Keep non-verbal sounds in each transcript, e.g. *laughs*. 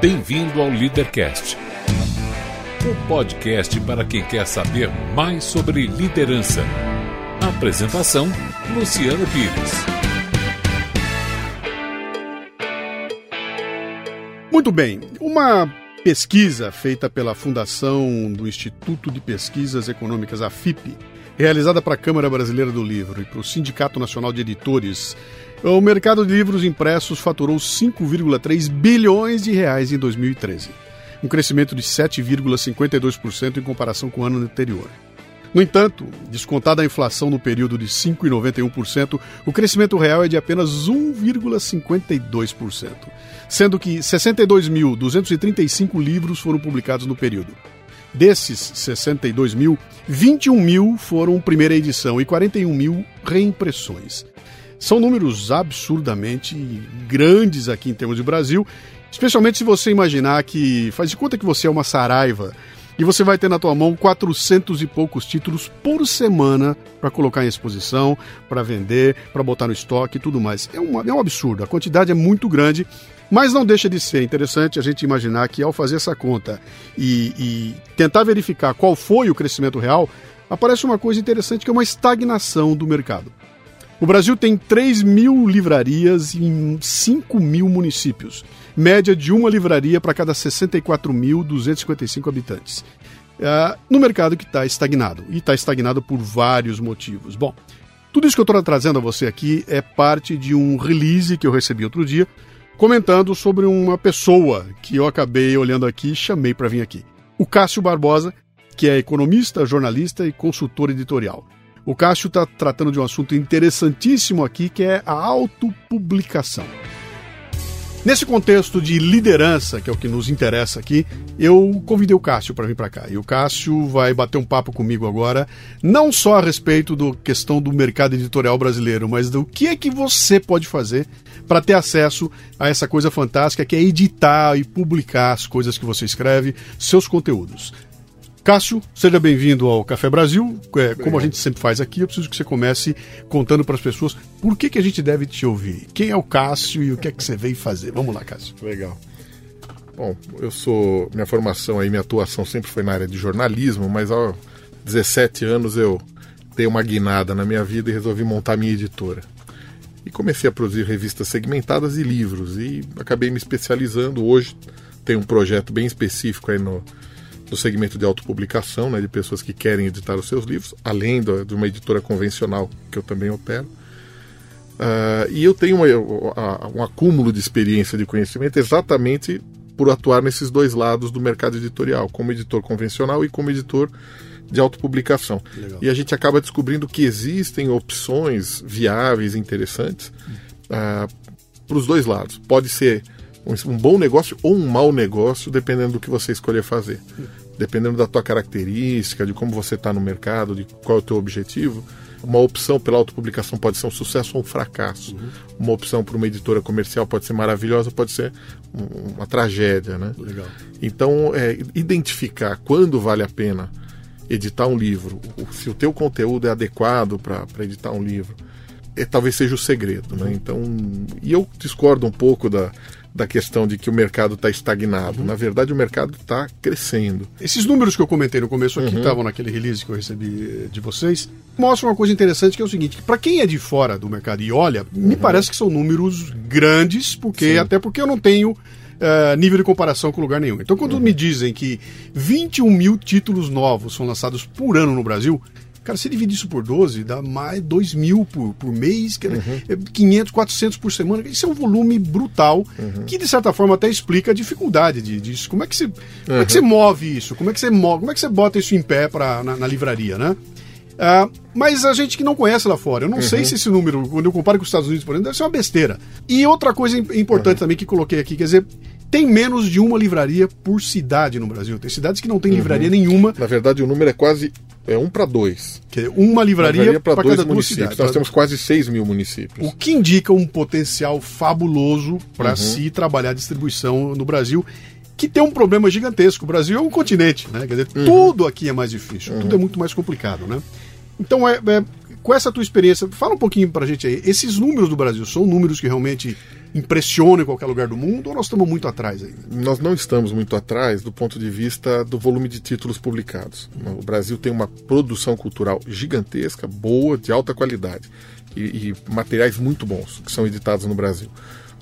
Bem-vindo ao Leadercast, o podcast para quem quer saber mais sobre liderança. Apresentação: Luciano Pires. Muito bem, uma pesquisa feita pela Fundação do Instituto de Pesquisas Econômicas, a FIP, realizada para a Câmara Brasileira do Livro e para o Sindicato Nacional de Editores, o mercado de livros impressos faturou 5,3 bilhões de reais em 2013, um crescimento de 7,52% em comparação com o ano anterior. No entanto, descontada a inflação no período de 5,91%, o crescimento real é de apenas 1,52%, sendo que 62.235 livros foram publicados no período. Desses 62 mil, 21 mil foram primeira edição e 41 mil reimpressões. São números absurdamente grandes aqui em termos de Brasil, especialmente se você imaginar que faz de conta que você é uma saraiva e você vai ter na tua mão 400 e poucos títulos por semana para colocar em exposição, para vender, para botar no estoque e tudo mais. É, uma, é um absurdo, a quantidade é muito grande, mas não deixa de ser interessante a gente imaginar que ao fazer essa conta e, e tentar verificar qual foi o crescimento real, aparece uma coisa interessante que é uma estagnação do mercado. O Brasil tem 3 mil livrarias em 5 mil municípios, média de uma livraria para cada 64.255 habitantes. Uh, no mercado que está estagnado, e está estagnado por vários motivos. Bom, tudo isso que eu estou trazendo a você aqui é parte de um release que eu recebi outro dia, comentando sobre uma pessoa que eu acabei olhando aqui e chamei para vir aqui. O Cássio Barbosa, que é economista, jornalista e consultor editorial. O Cássio está tratando de um assunto interessantíssimo aqui, que é a autopublicação. Nesse contexto de liderança, que é o que nos interessa aqui, eu convidei o Cássio para vir para cá. E o Cássio vai bater um papo comigo agora, não só a respeito da questão do mercado editorial brasileiro, mas do que é que você pode fazer para ter acesso a essa coisa fantástica que é editar e publicar as coisas que você escreve, seus conteúdos. Cássio, seja bem-vindo ao Café Brasil. É, como a gente sempre faz aqui, eu preciso que você comece contando para as pessoas por que, que a gente deve te ouvir. Quem é o Cássio e o que é que você veio fazer? Vamos lá, Cássio. Legal. Bom, eu sou. Minha formação aí, minha atuação sempre foi na área de jornalismo, mas aos 17 anos eu dei uma guinada na minha vida e resolvi montar minha editora. E comecei a produzir revistas segmentadas e livros. E acabei me especializando. Hoje tem um projeto bem específico aí no do segmento de autopublicação, né, de pessoas que querem editar os seus livros, além do, de uma editora convencional que eu também opero. Uh, e eu tenho uma, um acúmulo de experiência, de conhecimento, exatamente por atuar nesses dois lados do mercado editorial, como editor convencional e como editor de autopublicação. Legal. E a gente acaba descobrindo que existem opções viáveis, interessantes, uh, para os dois lados. Pode ser um, bom negócio ou um mau negócio, dependendo do que você escolher fazer dependendo da tua característica, de como você está no mercado, de qual é o teu objetivo, uma opção pela autopublicação pode ser um sucesso ou um fracasso. Uhum. Uma opção para uma editora comercial pode ser maravilhosa, pode ser uma tragédia, né? Legal. Então, é, identificar quando vale a pena editar um livro, se o teu conteúdo é adequado para editar um livro, é, talvez seja o segredo, né? Uhum. Então, e eu discordo um pouco da da questão de que o mercado está estagnado. Uhum. Na verdade, o mercado está crescendo. Esses números que eu comentei no começo aqui, uhum. estavam naquele release que eu recebi de vocês, mostram uma coisa interessante que é o seguinte: para quem é de fora do mercado e olha, uhum. me parece que são números grandes, porque Sim. até porque eu não tenho. Uh, nível de comparação com lugar nenhum. Então, quando uhum. me dizem que 21 mil títulos novos são lançados por ano no Brasil, Cara, se dividir isso por 12, dá mais 2 mil por, por mês, que uhum. é 500, 400 por semana. Isso é um volume brutal, uhum. que de certa forma até explica a dificuldade de, disso. Como é, que você, uhum. como é que você move isso? Como é que você, move, como é que você bota isso em pé pra, na, na livraria, né? Uh, mas a gente que não conhece lá fora, eu não uhum. sei se esse número, quando eu comparo com os Estados Unidos, por exemplo, deve ser uma besteira. E outra coisa importante uhum. também que coloquei aqui, quer dizer, tem menos de uma livraria por cidade no Brasil. Tem cidades que não tem uhum. livraria nenhuma. Na verdade, o número é quase é um para dois. Que uma livraria, livraria para cada municípios. Nós temos quase 6 mil municípios. O que indica um potencial fabuloso para uhum. se trabalhar distribuição no Brasil, que tem um problema gigantesco. O Brasil é um continente, né? Quer dizer, uhum. tudo aqui é mais difícil, uhum. tudo é muito mais complicado, né? Então, é, é, com essa tua experiência, fala um pouquinho pra gente aí. Esses números do Brasil são números que realmente impressionam em qualquer lugar do mundo ou nós estamos muito atrás ainda? Nós não estamos muito atrás do ponto de vista do volume de títulos publicados. O Brasil tem uma produção cultural gigantesca, boa, de alta qualidade e, e materiais muito bons que são editados no Brasil.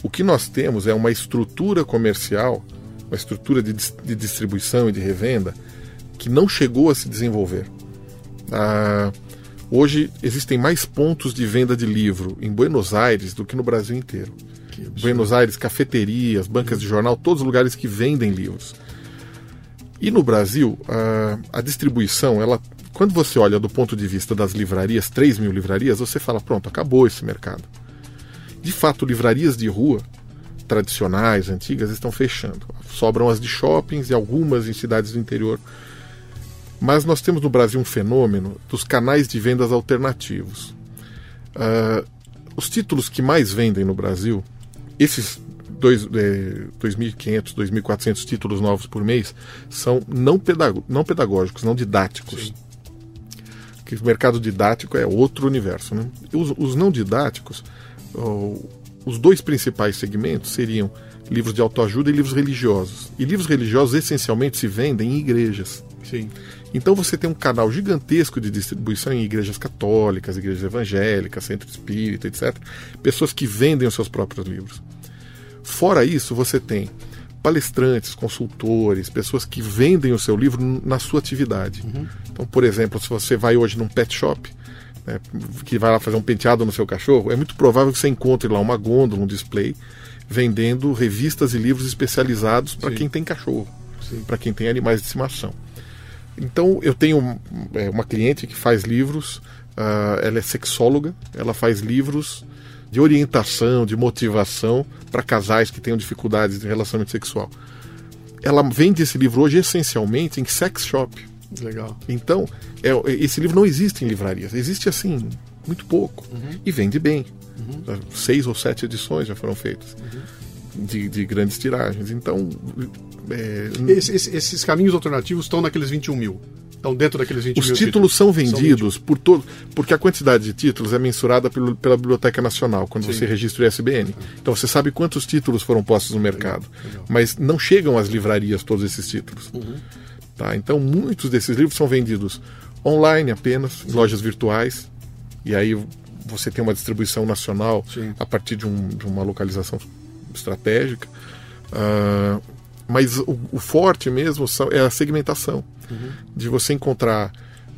O que nós temos é uma estrutura comercial, uma estrutura de, de distribuição e de revenda que não chegou a se desenvolver. Ah, hoje existem mais pontos de venda de livro em Buenos Aires do que no Brasil inteiro. Buenos Aires, cafeterias, bancas de jornal, todos os lugares que vendem livros. E no Brasil, a, a distribuição, ela, quando você olha do ponto de vista das livrarias, 3 mil livrarias, você fala, pronto, acabou esse mercado. De fato, livrarias de rua, tradicionais, antigas, estão fechando. Sobram as de shoppings e algumas em cidades do interior. Mas nós temos no Brasil um fenômeno dos canais de vendas alternativos. Uh, os títulos que mais vendem no Brasil esses dois, é, 2.500, 2.400 títulos novos por mês são não, não pedagógicos, não didáticos. Sim. Que o mercado didático é outro universo. Né? Os, os não didáticos, os dois principais segmentos seriam livros de autoajuda e livros religiosos. E livros religiosos essencialmente se vendem em igrejas. Sim. Então você tem um canal gigantesco de distribuição em igrejas católicas, igrejas evangélicas, centro espírita, etc. Pessoas que vendem os seus próprios livros. Fora isso, você tem palestrantes, consultores, pessoas que vendem o seu livro na sua atividade. Uhum. Então, por exemplo, se você vai hoje num pet shop, né, que vai lá fazer um penteado no seu cachorro, é muito provável que você encontre lá uma gôndola, um display, vendendo revistas e livros especializados para quem tem cachorro, para quem tem animais de estimação. Então, eu tenho é, uma cliente que faz livros, uh, ela é sexóloga, ela faz livros de orientação, de motivação para casais que tenham dificuldades de relacionamento sexual. Ela vende esse livro hoje essencialmente em sex shop. Legal. Então, é, esse livro não existe em livrarias. Existe assim, muito pouco. Uhum. E vende bem. Uhum. Seis ou sete edições já foram feitas. Uhum. De, de, grandes tiragens. Então. É... Esses, esses caminhos alternativos estão naqueles 21 mil. Estão dentro daqueles 20 Os títulos, títulos, são vendidos são por todo. Porque a quantidade de títulos é mensurada pelo, pela Biblioteca Nacional, quando Sim. você registra o ISBN. Então você sabe quantos títulos foram postos no mercado. Legal. Mas não chegam às livrarias todos esses títulos. Uhum. Tá? Então muitos desses livros são vendidos online apenas, em lojas virtuais. E aí você tem uma distribuição nacional Sim. a partir de, um, de, uma localização estratégica. Uh, mas o, o, forte mesmo é a segmentação uhum. de você encontrar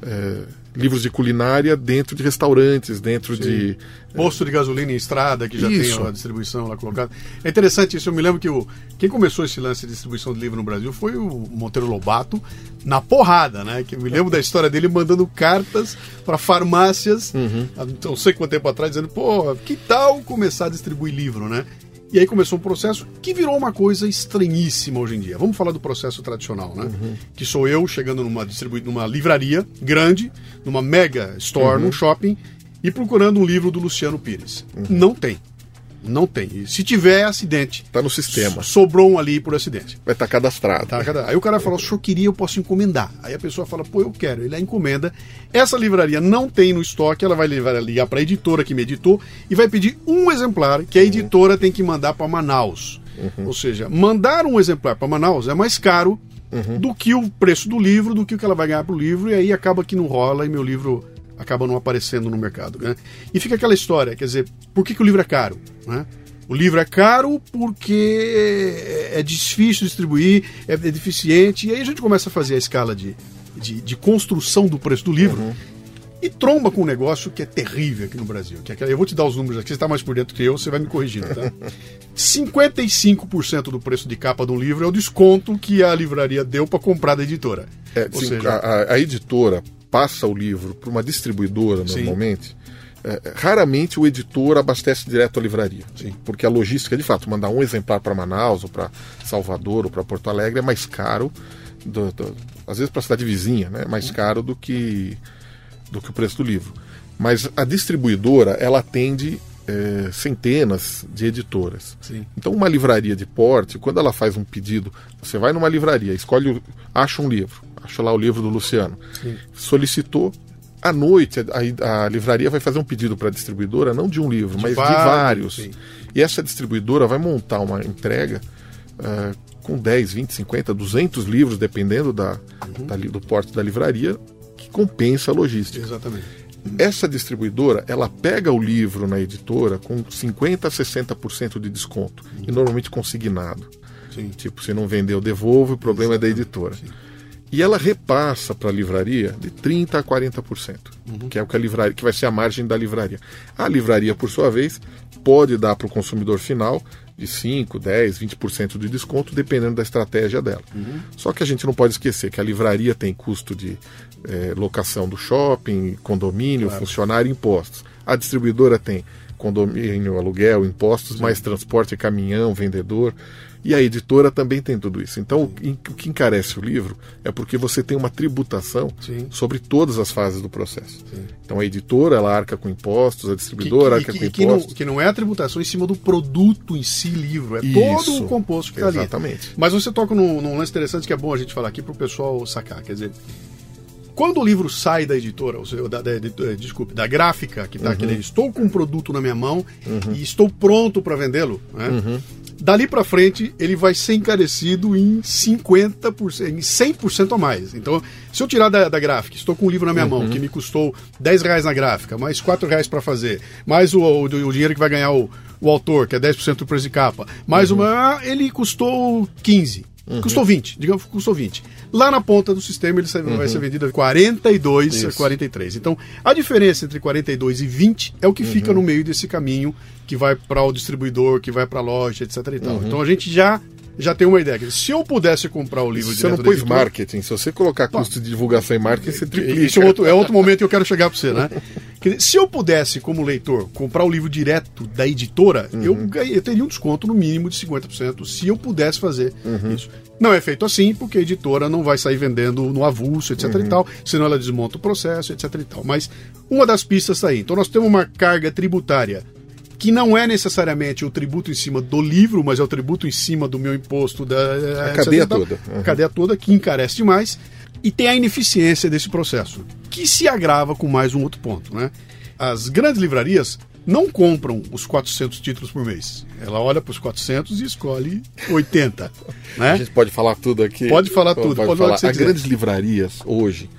é, livros de culinária dentro de restaurantes, dentro Sim. de. Posto de gasolina em estrada, que já isso. tem a distribuição lá colocada. É interessante isso. Eu me lembro que o, quem começou esse lance de distribuição de livro no Brasil foi o Monteiro Lobato, na porrada, né? Que eu me lembro da história dele mandando cartas para farmácias, uhum. não sei quanto tempo atrás, dizendo, pô, que tal começar a distribuir livro, né? E aí começou um processo que virou uma coisa estranhíssima hoje em dia. Vamos falar do processo tradicional, né? Uhum. Que sou eu chegando numa, distribu... numa livraria grande, numa mega store, uhum. num shopping, e procurando um livro do Luciano Pires. Uhum. Não tem. Não tem. E se tiver, é acidente. Tá no sistema. Sobrou um ali por acidente. Vai estar tá cadastrado. Tá Aí o cara fala, se eu queria, eu posso encomendar. Aí a pessoa fala, pô, eu quero. Ele a encomenda. Essa livraria não tem no estoque, ela vai ligar para a editora que me editou e vai pedir um exemplar que a editora tem que mandar para Manaus. Uhum. Ou seja, mandar um exemplar para Manaus é mais caro uhum. do que o preço do livro, do que o que ela vai ganhar pro livro, e aí acaba que não rola e meu livro acaba não aparecendo no mercado. Né? E fica aquela história, quer dizer, por que, que o livro é caro? Né? O livro é caro porque é difícil distribuir, é, deficiente, e aí a gente começa a fazer a escala de, de, de construção do preço do livro. Uhum. E tromba com um negócio que é terrível aqui no Brasil. Que é, eu vou te dar os números aqui, você está mais por dentro que eu, você vai me corrigindo, tá? 55% do preço de capa de um livro é o desconto que a livraria deu para comprar da editora. É, Ou sim, seja, a, a, editora passa o livro para uma distribuidora normalmente, é, raramente o editor abastece direto a livraria. Sim. Porque a logística, de fato, mandar um exemplar para Manaus, ou para Salvador, ou para Porto Alegre é mais caro, do, do, às vezes para a cidade vizinha, né? é mais uhum. caro do que, do que o preço do livro. Mas a distribuidora, ela atende é, centenas de editoras. Sim. Então, uma livraria de porte, quando ela faz um pedido, você vai numa livraria, escolhe, acha um livro, acha lá o livro do Luciano, Sim. solicitou, À noite, a, a livraria vai fazer um pedido para a distribuidora, não de um livro, de mas vários, de vários. Sim. E essa distribuidora vai montar uma entrega uh, com 10, 20, 50, 200 livros, dependendo da, uhum. da, do porte da livraria, que compensa a logística. Exatamente. Essa distribuidora, ela pega o livro na editora com 50 a 60% de desconto, uhum. e normalmente consignado. Sim. Tipo, se não vendeu, devolve, o problema Exatamente. é da editora. Sim. E ela repassa para a livraria de 30% a 40%, uhum. que é o que a livraria, que vai ser a margem da livraria. A livraria, por sua vez, pode dar para o consumidor final de 5, 10, 20% de desconto, dependendo da estratégia dela. Uhum. Só que a gente não pode esquecer que a livraria tem custo de é, locação do shopping, condomínio, claro. funcionário, impostos. A distribuidora tem condomínio, aluguel, impostos, Sim. mais transporte, caminhão, vendedor. E a editora também tem tudo isso. Então, o que encarece o livro é porque você tem uma tributação Sim. sobre todas as fases do processo. Sim. Então, a editora ela arca com impostos, a distribuidora que, que, arca que, com impostos. Não, que não é a tributação em cima do produto em si, livro. É isso. todo o composto que está ali. Exatamente. Mas você toca num, num lance interessante que é bom a gente falar aqui para o pessoal sacar. Quer dizer, quando o livro sai da editora, ou seja, da, da, da, desculpe, da gráfica que está uhum. estou com um produto na minha mão uhum. e estou pronto para vendê-lo, né? uhum. Dali para frente, ele vai ser encarecido em 50%, em 100% a mais. Então, se eu tirar da, da gráfica, estou com um livro na minha uhum. mão que me custou 10 reais na gráfica, mais 4 reais para fazer, mais o, o, o, dinheiro que vai ganhar o, o autor, que é 10% do preço de capa, mais uhum. uma. Ele custou 15. Uhum. Custou 20, digamos que custou 20. Lá na ponta do sistema ele vai uhum. ser vendido a 42 Isso. a 43. Então, a diferença entre 42 e 20 é o que uhum. fica no meio desse caminho que vai para o distribuidor, que vai para a loja, etc. Uhum. Então a gente já já tem uma ideia. Se eu pudesse comprar o livro Você não pôs marketing. Se você colocar custo de divulgação em marketing, você triplica. Isso é outro, é outro momento que eu quero chegar para você, né? *laughs* se eu pudesse, como leitor, comprar o livro direto da editora, uhum. eu, eu teria um desconto no mínimo de 50% se eu pudesse fazer uhum. isso. Não é feito assim, porque a editora não vai sair vendendo no avulso, etc uhum. e tal, senão ela desmonta o processo, etc e tal. Mas uma das pistas está aí. Então nós temos uma carga tributária que não é necessariamente o tributo em cima do livro, mas é o tributo em cima do meu imposto da a cadeia toda. Uhum. A cadeia toda que encarece demais e tem a ineficiência desse processo, que se agrava com mais um outro ponto, né? As grandes livrarias não compram os 400 títulos por mês. Ela olha para os 400 e escolhe 80. *laughs* né? A gente pode falar tudo aqui? Pode falar tudo. Pode, pode falar. As grandes livrarias hoje,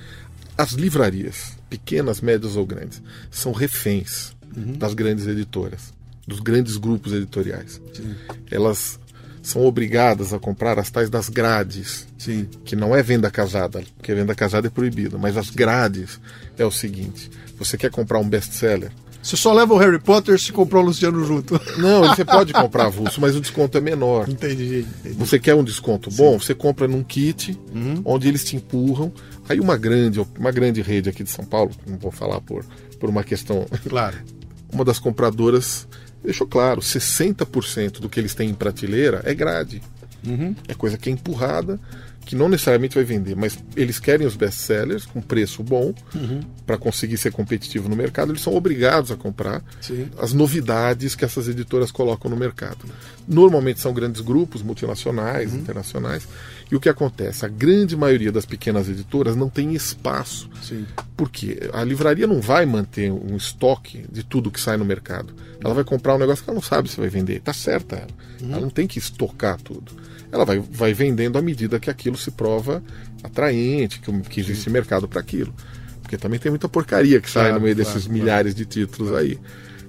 as livrarias, pequenas, médias ou grandes, são reféns uhum. das grandes editoras, dos grandes grupos editoriais. Sim. Elas são obrigadas a comprar as tais das grades, Sim. que não é venda casada, porque venda casada é proibida, mas as grades é o seguinte: você quer comprar um best-seller? Você só leva o Harry Potter se comprou o Luciano junto. Não, você *laughs* pode comprar avulso, mas o desconto é menor. Entendi. entendi. Você quer um desconto bom? Sim. Você compra num kit, uhum. onde eles te empurram. Aí uma grande, uma grande rede aqui de São Paulo, não vou falar por, por uma questão. Claro *laughs* uma das compradoras deixou claro: 60% do que eles têm em prateleira é grade. Uhum. É coisa que é empurrada, que não necessariamente vai vender, mas eles querem os best-sellers com preço bom uhum. para conseguir ser competitivo no mercado. Eles são obrigados a comprar Sim. as novidades que essas editoras colocam no mercado. Normalmente são grandes grupos multinacionais, uhum. internacionais. E o que acontece? A grande maioria das pequenas editoras não tem espaço. Sim. Porque a livraria não vai manter um estoque de tudo que sai no mercado. Ela vai comprar um negócio que ela não sabe se vai vender. Tá certa ela. Uhum. Ela não tem que estocar tudo. Ela vai, vai vendendo à medida que aquilo se prova atraente, que, que existe Sim. mercado para aquilo. Porque também tem muita porcaria que sai claro, no meio desses claro. milhares de títulos aí.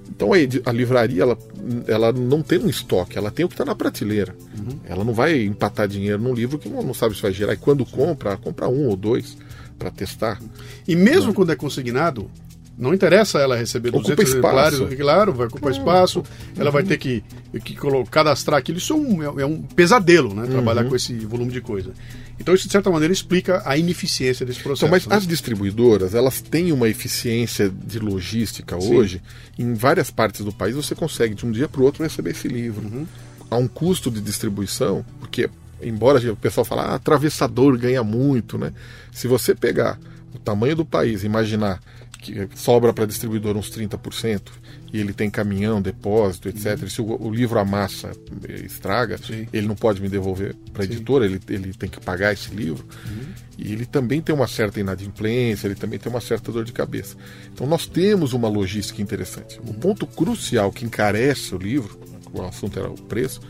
Então a, a, livraria ela, ela não tem um estoque, ela tem o que está na prateleira. Uhum. Ela não vai empatar dinheiro num livro que não, não sabe se vai gerar. E quando compra, compra um ou dois para testar. E mesmo não. quando é consignado, não interessa ela receber Ocupa 200 exemplares, claro, vai ocupar espaço, ela vai ter que, que cadastrar aquilo. Isso é um, é um pesadelo, né? Trabalhar uhum. com esse volume de coisa. Então isso, de certa maneira, explica a ineficiência desse processo. Então, mas né? as distribuidoras, elas têm uma eficiência de logística Sim. hoje. Em várias partes do país, você consegue, de um dia para o outro, receber esse livro. Uhum. Há um custo de distribuição, porque, embora o pessoal fale, ah, atravessador ganha muito, né? Se você pegar o tamanho do país, imaginar que sobra para distribuidor uns 30%, e ele tem caminhão, depósito, etc. Uhum. Se o, o, livro amassa, estraga, Sim. ele não pode me devolver para a editora, ele, ele tem que pagar esse livro. Uhum. E ele também tem uma certa inadimplência, ele também tem uma certa dor de cabeça. Então nós temos uma logística interessante. O ponto crucial que encarece o livro, o assunto era o preço,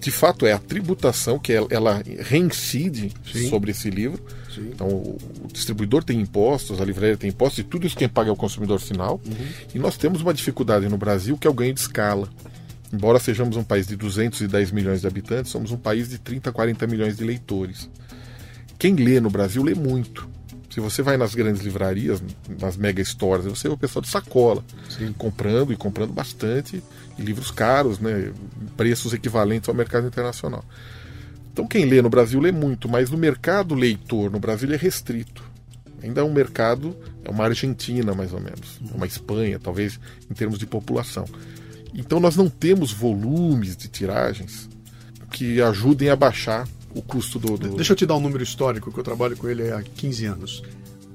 de fato é a tributação que ela, reincide Sim. sobre esse livro. Sim. Então o, distribuidor tem impostos, a livraria tem impostos, e tudo isso quem paga é o consumidor final. Uhum. E nós temos uma dificuldade no Brasil que é o ganho de escala. Embora sejamos um país de 210 milhões de habitantes, somos um país de 30, 40 milhões de leitores. Quem lê no Brasil lê muito. Se você vai nas grandes livrarias, nas mega stores, você vê o pessoal de sacola, Sim. comprando e comprando bastante, e livros caros, né, preços equivalentes ao mercado internacional. Então quem lê no Brasil lê muito, mas no mercado leitor no Brasil é restrito. Ainda é um mercado, é uma Argentina mais ou menos, uma Espanha, talvez em termos de população. Então nós não temos volumes de tiragens que ajudem a baixar o custo do, do, Deixa eu te dar um número histórico, que eu trabalho com ele há 15 anos.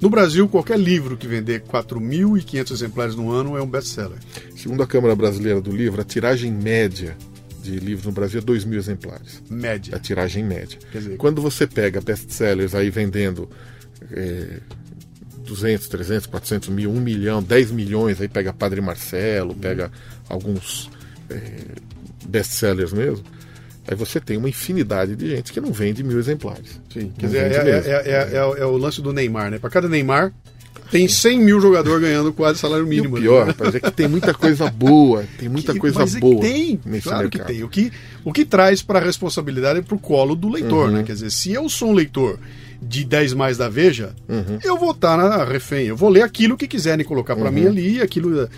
No Brasil, qualquer livro que vender 4.500 exemplares no ano é um best-seller. Segundo a Câmara Brasileira do Livro, a tiragem média de livros no Brasil é 2 mil exemplares. Média. A tiragem média. Dizer, Quando você pega best-sellers aí vendendo é, 200, 300, 400 mil, 1 milhão, 10 milhões, aí pega Padre Marcelo, pega alguns é, best-sellers mesmo, Aí você tem uma infinidade de gente que não vende mil exemplares. Sim, quer dizer, é, é, é, o lance do Neymar, né? Para cada Neymar, tem 100 mil jogadores ganhando quase salário mínimo. E o pior, rapaz, é que tem muita coisa boa, tem muita que, coisa mas boa. tem, claro mercado. que tem. O que, o que traz para a responsabilidade é para o colo do leitor, uhum. né? Quer dizer, se eu sou um leitor de 10 mais da Veja, uhum. eu vou estar na refém, eu vou ler aquilo que quiserem colocar para uhum. mim ali, aquilo.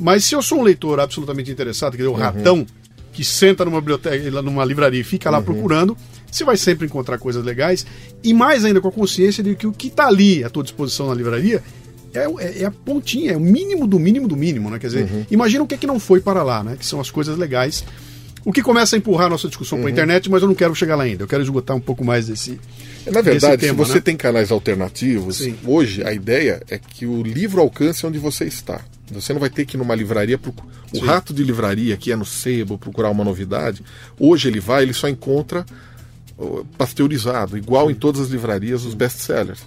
Mas se eu sou um leitor absolutamente interessado, quer dizer, o uhum. ratão que senta numa biblioteca, numa livraria e fica lá uhum. procurando, você vai sempre encontrar coisas legais. E mais ainda com a consciência de que o que está ali à tua disposição na livraria é, é, é, a pontinha, é o mínimo do mínimo do mínimo, né? Quer dizer, uhum. imagina o que, é que não foi para lá, né? Que são as coisas legais. O que começa a empurrar a nossa discussão uhum. para a internet, mas eu não quero chegar lá ainda. Eu quero esgotar um pouco mais desse. Na verdade, tema, se você né? tem canais alternativos, Sim. hoje a ideia é que o livro alcance onde você está. Você não vai ter que ir numa livraria. Proc... O rato de livraria que é no sebo procurar uma novidade. Hoje ele vai, ele só encontra pasteurizado, igual Sim. em todas as livrarias, os best-sellers.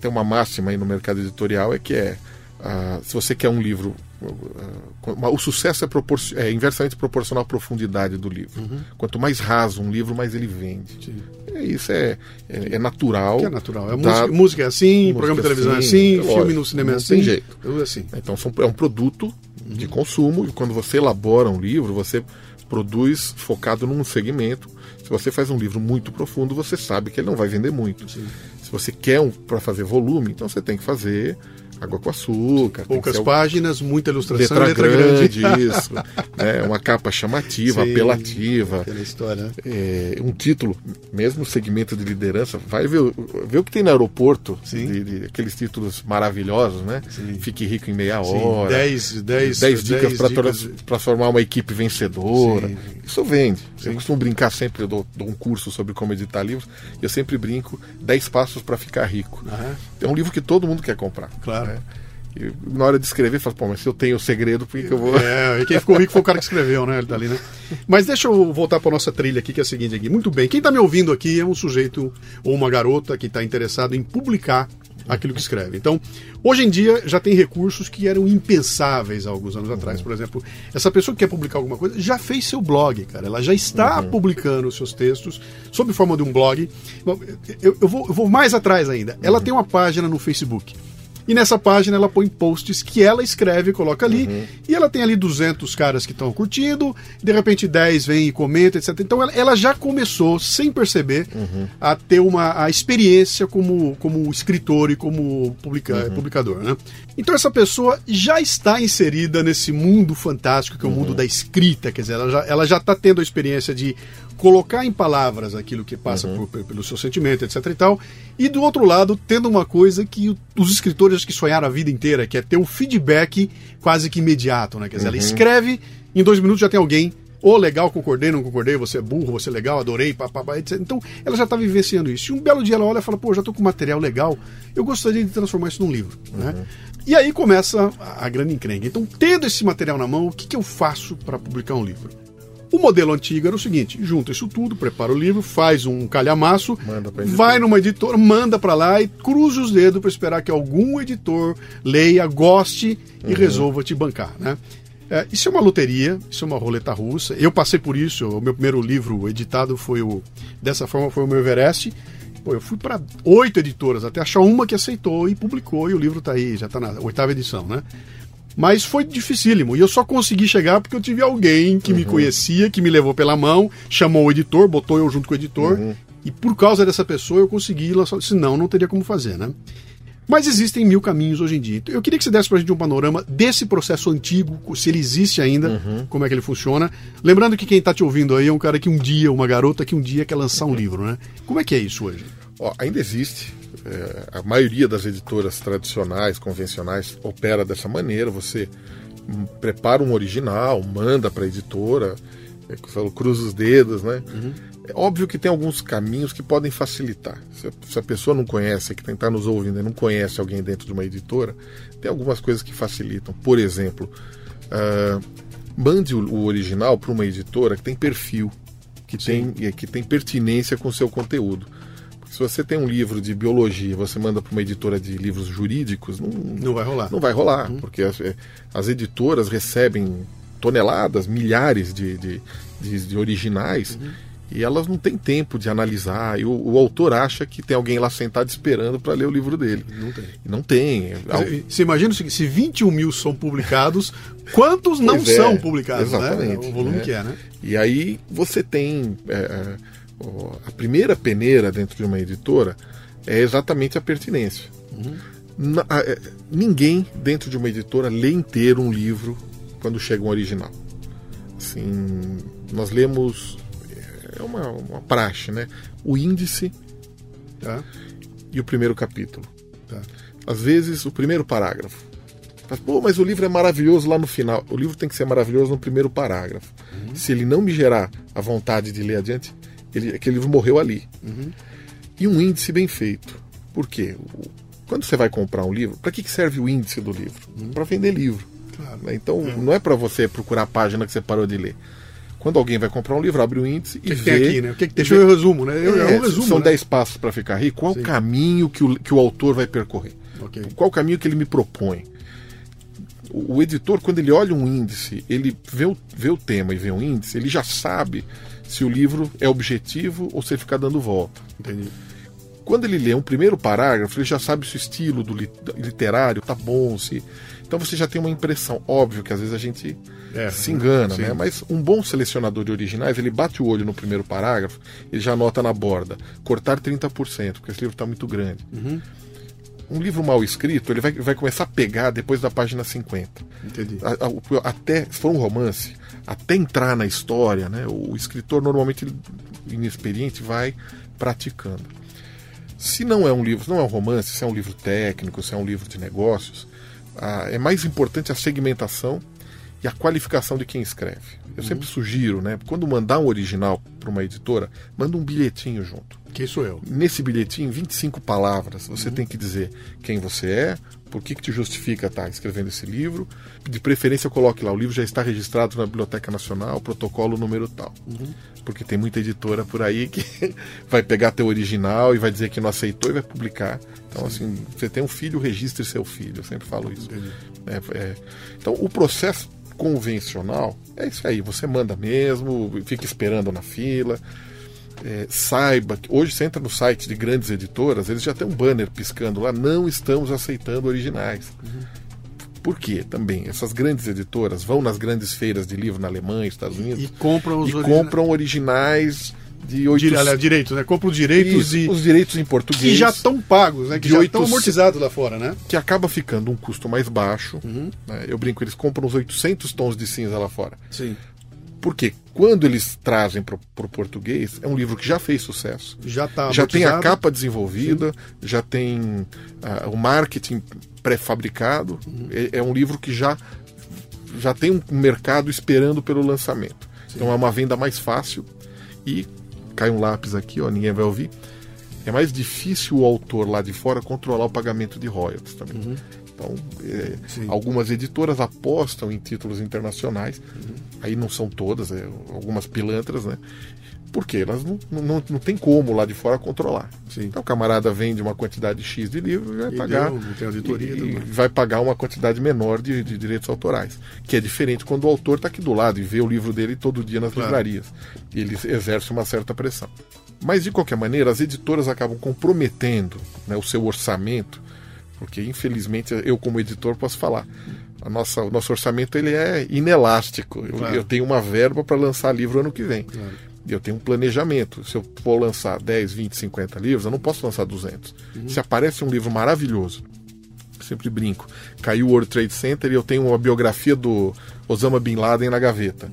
Tem uma máxima aí no mercado editorial é que é uh, se você quer um livro uh, o sucesso é, propor é, inversamente proporcional à profundidade do livro. Uhum. Quanto mais raso um livro, mais ele vende. Sim. É, isso é, é, é, natural. Que é natural. É música, música, é assim, música programa de televisão é assim, é filme no cinema é assim. Tem jeito. Tudo assim. Então são, é um produto uhum. de consumo e quando você elabora um livro, você produz focado num segmento. Se você faz um livro muito profundo, você sabe que ele não vai vender muito. Sim. Se você quer um para fazer volume, então você tem que fazer água com açúcar. Poucas páginas, muita ilustração, letra, letra grande, grande. *laughs* isso. né, uma capa chamativa, Sim, apelativa. Aquela história. Né? É, um título, mesmo segmento de liderança, vai ver, ver o que tem no aeroporto, de, de, aqueles títulos maravilhosos, né? Sim. Fique rico em meia hora. 10 dez, dez, dicas para formar uma equipe vencedora. Sim. Isso vende. Eu costumo brincar sempre, eu dou, dou, um curso sobre como editar livros, e eu sempre brinco 10 passos para ficar rico. Uhum. É um livro que todo mundo quer comprar. Claro. Né? E na hora de escrever, fala, pô, mas se eu tenho o segredo, por que, que eu vou. É, e quem ficou rico foi o cara que escreveu, né? Ele tá ali, né? Mas deixa eu voltar para nossa trilha aqui, que é a seguinte aqui. Muito bem, quem está me ouvindo aqui é um sujeito ou uma garota que está interessado em publicar aquilo que escreve. Então, hoje em dia já tem recursos que eram impensáveis há alguns anos atrás. Por exemplo, essa pessoa que quer publicar alguma coisa já fez seu blog, cara. Ela já está uhum. publicando seus textos sob forma de um blog. Eu, eu, vou, eu vou mais atrás ainda. Ela uhum. tem uma página no Facebook. E nessa página ela põe posts que ela escreve e coloca ali. Uhum. E ela tem ali 200 caras que estão curtindo, de repente 10 vêm e comentam, etc. Então ela, ela já começou, sem perceber, uhum. a ter uma a experiência como, como escritor e como publica, uhum. publicador. Né? Então essa pessoa já está inserida nesse mundo fantástico que é o mundo uhum. da escrita. Quer dizer, ela já, ela já está tendo a experiência de colocar em palavras aquilo que passa uhum. por, pelo seu sentimento, etc e tal. E do outro lado, tendo uma coisa que os escritores que sonharam a vida inteira, que é ter um feedback quase que imediato, né? Quer dizer, uhum. ela escreve, em dois minutos já tem alguém Ou legal, concordei, não concordei, você é burro, você é legal, adorei, papapá, etc. Então, ela já está vivenciando isso. E um belo dia ela olha e fala, pô, já estou com material legal, eu gostaria de transformar isso num livro. Uhum. Né? E aí começa a, a grande encrenca. Então, tendo esse material na mão, o que, que eu faço para publicar um livro? O modelo antigo era o seguinte: junta isso tudo, prepara o livro, faz um calhamaço, vai numa editora, manda para lá e cruza os dedos para esperar que algum editor leia, goste e uhum. resolva te bancar, né? É, isso é uma loteria, isso é uma roleta russa. Eu passei por isso. O meu primeiro livro editado foi o dessa forma foi o meu Everest. Pô, eu fui para oito editoras até achar uma que aceitou e publicou e o livro está aí, já está na oitava edição, né? Mas foi dificílimo. E eu só consegui chegar porque eu tive alguém que uhum. me conhecia, que me levou pela mão, chamou o editor, botou eu junto com o editor. Uhum. E por causa dessa pessoa eu consegui lançar. Senão, não teria como fazer, né? Mas existem mil caminhos hoje em dia. Eu queria que você desse para a gente um panorama desse processo antigo, se ele existe ainda, uhum. como é que ele funciona. Lembrando que quem está te ouvindo aí é um cara que um dia, uma garota que um dia quer lançar um *laughs* livro, né? Como é que é isso hoje? Ó, ainda existe é, a maioria das editoras tradicionais, convencionais, opera dessa maneira. Você prepara um original, manda para a editora, é, falo, cruza os dedos, né? Uhum. É óbvio que tem alguns caminhos que podem facilitar. Se a, se a pessoa não conhece, que está nos ouvindo e não conhece alguém dentro de uma editora, tem algumas coisas que facilitam. Por exemplo, uh, mande o, o original para uma editora que tem perfil, que tem, que tem pertinência com o seu conteúdo. Se você tem um livro de biologia, você manda para uma editora de livros jurídicos, não, não vai rolar. Não vai rolar, uhum. porque as, é, as, editoras recebem toneladas, milhares de, de, de, de originais. Uhum. E elas não têm tempo de analisar. E o, o, autor acha que tem alguém lá sentado esperando para ler o livro dele. Não tem. E não tem. Você imagina o seguinte: se 21 mil são publicados, quantos não é, são publicados? Né? Exatamente. Né? O volume é. que é, né? E aí você tem. É, é a primeira peneira dentro de uma editora é exatamente a pertinência. Uhum. Na, é, ninguém dentro de uma editora lê inteiro um livro quando chega um original. Assim, nós lemos é uma, uma praxe, né? O índice tá? e o primeiro capítulo. Tá? Às vezes o primeiro parágrafo. Mas, Pô, mas o livro é maravilhoso lá no final. O livro tem que ser maravilhoso no primeiro parágrafo. Uhum. Se ele não me gerar a vontade de ler adiante, ele, aquele livro morreu ali. Uhum. E um índice bem feito. Por quê? Quando você vai comprar um livro, para que, que serve o índice do livro? Uhum. Para vender livro. Claro. Né? Então, é. não é para você procurar a página que você parou de ler. Quando alguém vai comprar um livro, abre o índice e que vê. Tem aqui, né? O que, que deixa eu resumo, né? Eu, é, um resumo, são 10 né? passos para ficar rico. Qual Sim. o caminho que o, que o autor vai percorrer? Okay. Qual o caminho que ele me propõe? O, o, editor, quando ele olha um índice, ele vê o, vê o tema e vê um índice, ele já sabe se o livro é objetivo ou se ele fica dando volta. Entendi. Quando ele lê um primeiro parágrafo, ele já sabe se o estilo do literário tá bom, se então você já tem uma impressão. Óbvio que às vezes a gente é, se engana, né? Mas um bom selecionador de originais, ele bate o olho no primeiro parágrafo, ele já anota na borda, cortar 30%, porque esse livro está muito grande. Uhum. Um livro mal escrito, ele vai, vai começar a pegar depois da página 50. Entendi. A, a, até, se for um romance, até entrar na história, né? O escritor normalmente inexperiente vai praticando. Se não é um livro, não é um romance, se é um livro técnico, se é um livro de negócios, ah, é mais importante a segmentação e a qualificação de quem escreve. Eu uhum. sempre sugiro, né? Quando mandar um original para uma editora, manda um bilhetinho junto. Quem sou eu? Nesse bilhetinho, 25 palavras. Você uhum. tem que dizer quem você é, por que, que te justifica estar tá escrevendo esse livro. De preferência, coloque lá: o livro já está registrado na Biblioteca Nacional, protocolo número tal. Uhum. Porque tem muita editora por aí que *laughs* vai pegar teu original e vai dizer que não aceitou e vai publicar. Então, Sim. assim, você tem um filho, registre seu filho. Eu sempre falo isso. É, é... Então, o processo convencional é isso aí: você manda mesmo, fica esperando na fila é, saiba que hoje você entra no site de grandes editoras, eles já têm um banner piscando lá, não estamos aceitando originais. Uhum. Por quê? Também, essas grandes editoras vão nas grandes feiras de livro na Alemanha, Estados Unidos e compram os e originais. compram originais de oito... Dire, direitos, né? Compram os direitos e os direitos em português que já estão pagos, né? Que já estão amortizados lá fora, né? Que acaba ficando um custo mais baixo. Uhum. Né? Eu brinco, eles compram os 800 tons de cinza lá fora. Sim. Porque quando eles trazem para o português, é um livro que já fez sucesso. Já tá Já tem a capa desenvolvida, Sim. já tem uh, o marketing pré-fabricado. Uhum. É, é, um livro que já, já tem um mercado esperando pelo lançamento. Então é uma venda mais fácil e cai um lápis aqui, ó, ninguém vai ouvir. É mais difícil o autor lá de fora controlar o pagamento de royalties também. Uhum. Então, é, algumas editoras apostam em títulos internacionais, Uhum. aí não são todas, é, algumas pilantras, né? Porque elas não, não, não tem como lá de fora controlar. Sim. Então o camarada vende uma quantidade X de livro e vai E pagar. deu, tem auditoria, e- e vai pagar uma quantidade menor de, de direitos autorais. Que é diferente quando o autor está aqui do lado e vê o livro dele todo dia nas Claro. livrarias. E ele exerce uma certa pressão. Mas de qualquer maneira, as editoras acabam comprometendo né, o seu orçamento, porque infelizmente eu como editor posso falar. A nossa, o nosso orçamento ele é inelástico. Eu, Claro. eu tenho uma verba para lançar livro ano que vem. Claro. Eu tenho um planejamento. Se eu for lançar 10, 20, 50 livros, eu não posso lançar 200. Se aparece um livro maravilhoso, sempre brinco, caiu o World Trade Center e eu tenho uma biografia do Osama Bin Laden na gaveta.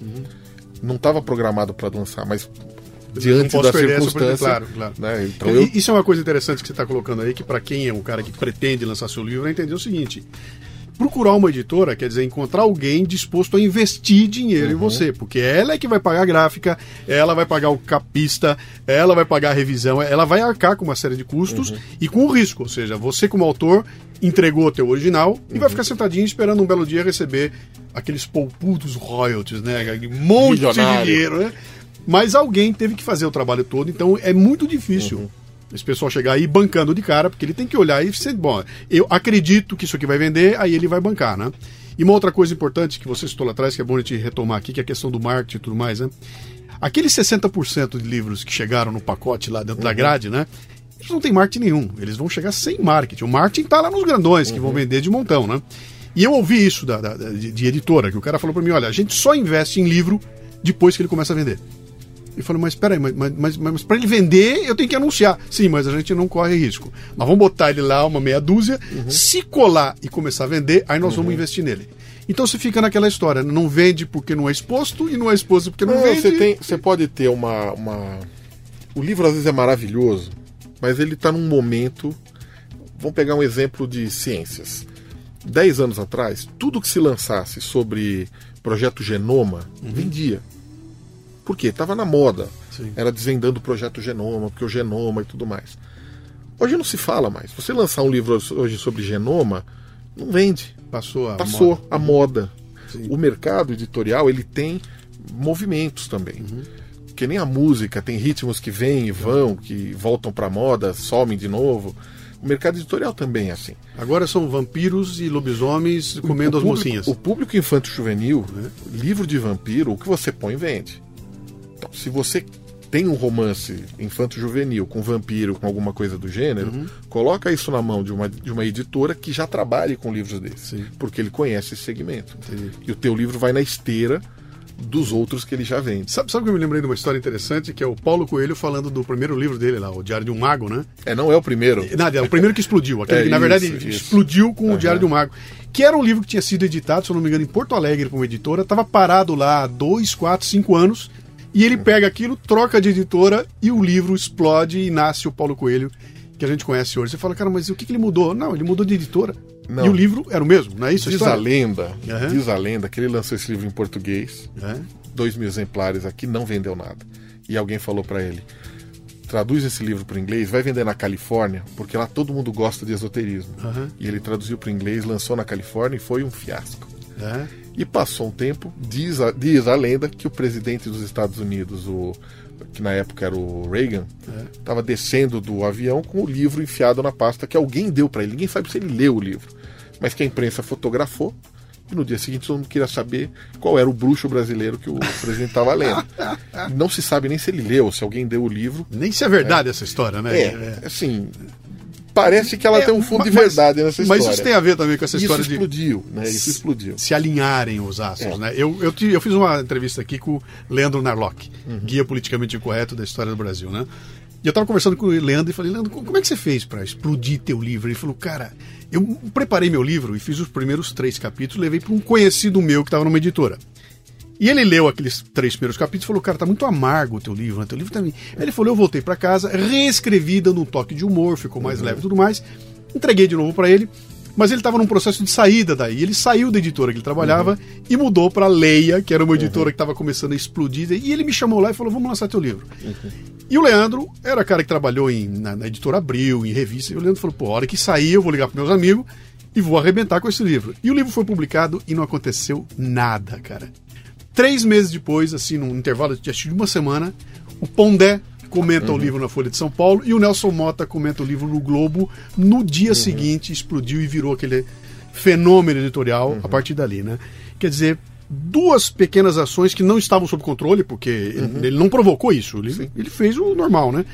Não estava programado para lançar, mas diante da perder essa circunstância, claro, claro. né? Então eu Isso é uma coisa interessante que você está colocando aí, que para quem é um cara que pretende lançar seu livro, é entender o seguinte: procurar uma editora quer dizer encontrar alguém disposto a investir dinheiro Uhum. em você, porque ela é que vai pagar a gráfica, ela vai pagar o capista, ela vai pagar a revisão, ela vai arcar com uma série de custos Uhum. e com o risco, ou seja, você como autor entregou o teu original e Uhum. vai ficar sentadinho esperando um belo dia receber aqueles poupudos royalties, né? Um monte de Milionário. dinheiro, né? Mas alguém teve que fazer o trabalho todo, então é muito difícil Uhum. esse pessoal chegar aí bancando de cara, porque ele tem que olhar e ser bom. Eu acredito que isso aqui vai vender, aí ele vai bancar, né? E uma outra coisa importante que você citou lá atrás, que é bom a gente retomar aqui, que é a questão do marketing e tudo mais, né? Aqueles 60% de livros que chegaram no pacote lá dentro da grade, né? Eles não têm marketing nenhum. Eles vão chegar sem marketing. O marketing tá lá nos grandões, que vão vender de montão, né? E eu ouvi isso da, da- da- de, de editora, que o cara falou para mim: olha, a gente só investe em livro depois que ele começa a vender. E falou, mas peraí, mas, mas, mas, mas para ele vender, eu tenho que anunciar. Sim, mas a gente não corre risco. Nós vamos botar ele lá, uma meia dúzia, se colar e começar a vender, aí nós vamos investir nele. Então você fica naquela história, não vende porque não é exposto e não é exposto porque não, Não, vende. você, tem, você pode ter uma, uma. O livro às vezes é maravilhoso, mas ele está num momento. Vamos pegar um exemplo de ciências. Dez anos atrás, tudo que se lançasse sobre projeto Genoma vendia. Por quê? Estava na moda. Sim. Era desvendando o projeto Genoma, porque o genoma e tudo mais. Hoje não se fala mais. Você lançar um livro hoje sobre genoma, não vende Passou a passou moda. a moda. Sim. O mercado editorial ele tem movimentos também. Uhum. Que nem a música, tem ritmos que vêm e vão, que voltam para moda, somem de novo. O mercado editorial também é assim. Agora são vampiros e lobisomens comendo o as público, mocinhas. O público infanto juvenil, livro de vampiro, o que você põe vende. Então, se você tem um romance infanto juvenil com vampiro, com alguma coisa do gênero, Uhum. coloca isso na mão de uma, de uma editora que já trabalhe com livros desses, Sim. porque ele conhece esse segmento. Entendi. E o teu livro vai na esteira dos outros que ele já vende. Sabe, sabe que eu me lembrei de uma história interessante, que é o Paulo Coelho falando do primeiro livro dele lá, o Diário de um Mago, né? É, não é o primeiro. Nada, é o primeiro que explodiu. Aquele É que, na verdade, isso, isso. explodiu com o Diário de um Mago. Que era um livro que tinha sido editado, se eu não me engano, em Porto Alegre por uma editora, estava parado lá há dois, quatro, cinco anos. E ele pega aquilo, troca de editora e o livro explode e nasce o Paulo Coelho, que a gente conhece hoje. Você fala, cara, mas o que, que ele mudou? Não, ele mudou de editora. Não. E o livro era o mesmo, não é isso? a Diz a história? lenda, Aham. diz a lenda que ele lançou esse livro em português, É. dois mil exemplares aqui, não vendeu nada. E alguém falou para ele: traduz esse livro para inglês, vai vender na Califórnia, porque lá todo mundo gosta de esoterismo. Aham. E ele traduziu para inglês, lançou na Califórnia e foi um fiasco. É. E passou um tempo, diz a, diz a lenda que o presidente dos Estados Unidos, o, que na época era o Reagan, estava descendo do avião com o livro enfiado na pasta que alguém deu para ele. Ninguém sabe se ele leu o livro, mas que a imprensa fotografou. E no dia seguinte todo mundo queria saber qual era o bruxo brasileiro que o *laughs* presidente estava lendo. Não se sabe nem se ele leu, se alguém deu o livro. Nem se é verdade essa história, né? É, assim, parece que ela É, tem um fundo de mas- verdade nessa história. Mas isso tem a ver também com essa Isso história de explodiu, né? Isso explodiu. se alinharem os astros, É. né? Eu, eu, eu fiz uma entrevista aqui com o Leandro Narlock, Uhum. guia politicamente correto da história do Brasil, né? E eu estava conversando com o Leandro e falei, Leandro, co- como é que você fez para explodir teu livro? Ele falou, cara, eu preparei meu livro e fiz os primeiros três capítulos, levei para um conhecido meu que estava numa editora. E ele leu aqueles três primeiros capítulos e falou, cara, tá muito amargo o teu livro, né? Teu livro também. Aí ele falou, eu voltei para casa, reescrevi dando um toque de humor, ficou mais leve e tudo mais. Entreguei de novo para ele. mas ele estava num processo de saída daí. Ele saiu da editora que ele trabalhava uhum. e mudou para Leia, que era uma editora uhum. que estava começando a explodir. E ele me chamou lá e falou: Vamos lançar teu livro. Uhum. E o Leandro era cara que trabalhou em, na, na, editora Abril, em revista. E o Leandro falou: Pô, a hora que sair, eu vou ligar para meus amigos e vou arrebentar com esse livro. E o livro foi publicado e não aconteceu nada, cara. Três meses depois, assim, num intervalo de uma semana, o Pondé comenta uhum. o livro na Folha de São Paulo e o Nelson Mota comenta o livro no Globo. No dia uhum. seguinte explodiu e virou aquele fenômeno editorial uhum. a partir dali, né? Quer dizer, duas pequenas ações que não estavam sob controle, porque uhum. ele, ele, não provocou isso, ele, ele, fez o normal, né?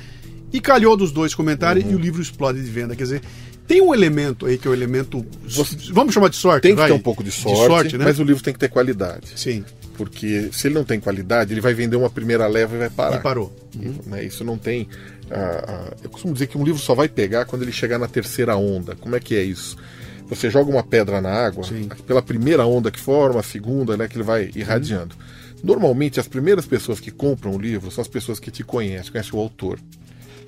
E calhou dos dois comentários uhum. e o livro explode de venda. Quer dizer, tem um elemento aí que é o um elemento. Você, vamos chamar de sorte. Tem que vai? ter um pouco de sorte, de sorte né? mas o livro tem que ter qualidade. Sim. Porque se ele não tem qualidade, ele vai vender uma primeira leva e vai parar. E parou. Uhum. Né? Isso não tem. Uh, uh, eu costumo dizer que um livro só vai pegar quando ele chegar na terceira onda. Como é que é isso? Você joga uma pedra na água, Sim. pela primeira onda que forma, a segunda, né, que ele vai irradiando. Uhum. Normalmente, as primeiras pessoas que compram o livro são as pessoas que te conhecem, conhecem o autor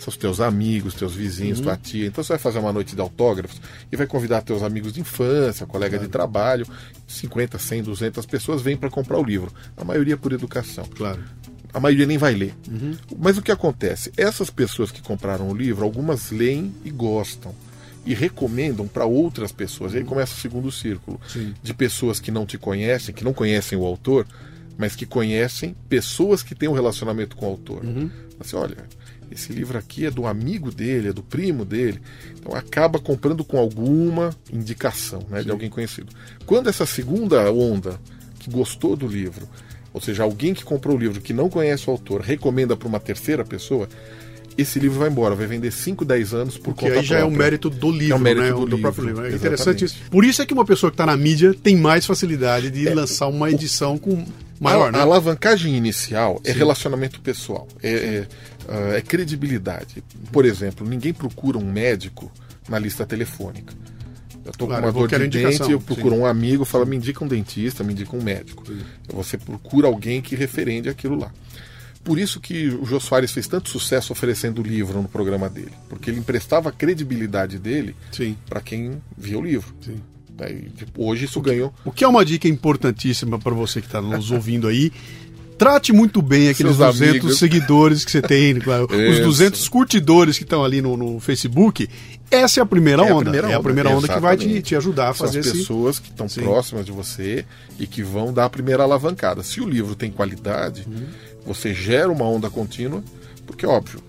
são os teus amigos, teus vizinhos, uhum. tua tia. Então você vai fazer uma noite de autógrafos e vai convidar teus amigos de infância, colega claro. de trabalho, 50, 100, 200 pessoas vêm para comprar o livro. A maioria por educação. Claro. A maioria nem vai ler. Uhum. Mas o que acontece? Essas pessoas que compraram o livro, algumas leem e gostam e recomendam para outras pessoas. E aí começa o segundo círculo Sim. de pessoas que não te conhecem, que não conhecem o autor, mas que conhecem pessoas que têm um relacionamento com o autor. Uhum. Assim, olha, esse livro aqui é do amigo dele, é do primo dele. Então acaba comprando com alguma indicação né, de alguém conhecido. Quando essa segunda onda que gostou do livro, ou seja, alguém que comprou o livro que não conhece o autor, recomenda para uma terceira pessoa, esse livro vai embora, vai vender 5, 10 anos por Porque conta aí já própria. é o mérito do livro, é o mérito né? do, do livro, próprio livro. É Exatamente. interessante isso. Por isso é que uma pessoa que está na mídia tem mais facilidade de é, lançar uma edição com maior, a, né? A alavancagem inicial é Sim. é relacionamento pessoal, é, é, uh, é, credibilidade. Por exemplo, ninguém procura um médico na lista telefônica. Eu estou claro, com uma dor de dente, eu procuro Sim. um amigo, fala, me indica um dentista, me indica um médico. Sim. Você procura alguém que referende aquilo lá. Por isso que o Jô Soares fez tanto sucesso oferecendo o livro no programa dele, porque ele emprestava a credibilidade dele para quem via o livro. Sim. Tipo, hoje isso ganhou. O que é uma dica importantíssima para você que está nos ouvindo aí. Trate muito bem aqueles Seus 200 amigos. seguidores que você tem, *laughs* os 200 curtidores que estão ali no, no, Facebook. Essa é a primeira é onda. A primeira é a primeira onda, que vai te, te ajudar a fazer São as pessoas esse... que estão próximas de você e que vão dar a primeira alavancada. Se o livro tem qualidade, uhum. você gera uma onda contínua, porque, óbvio,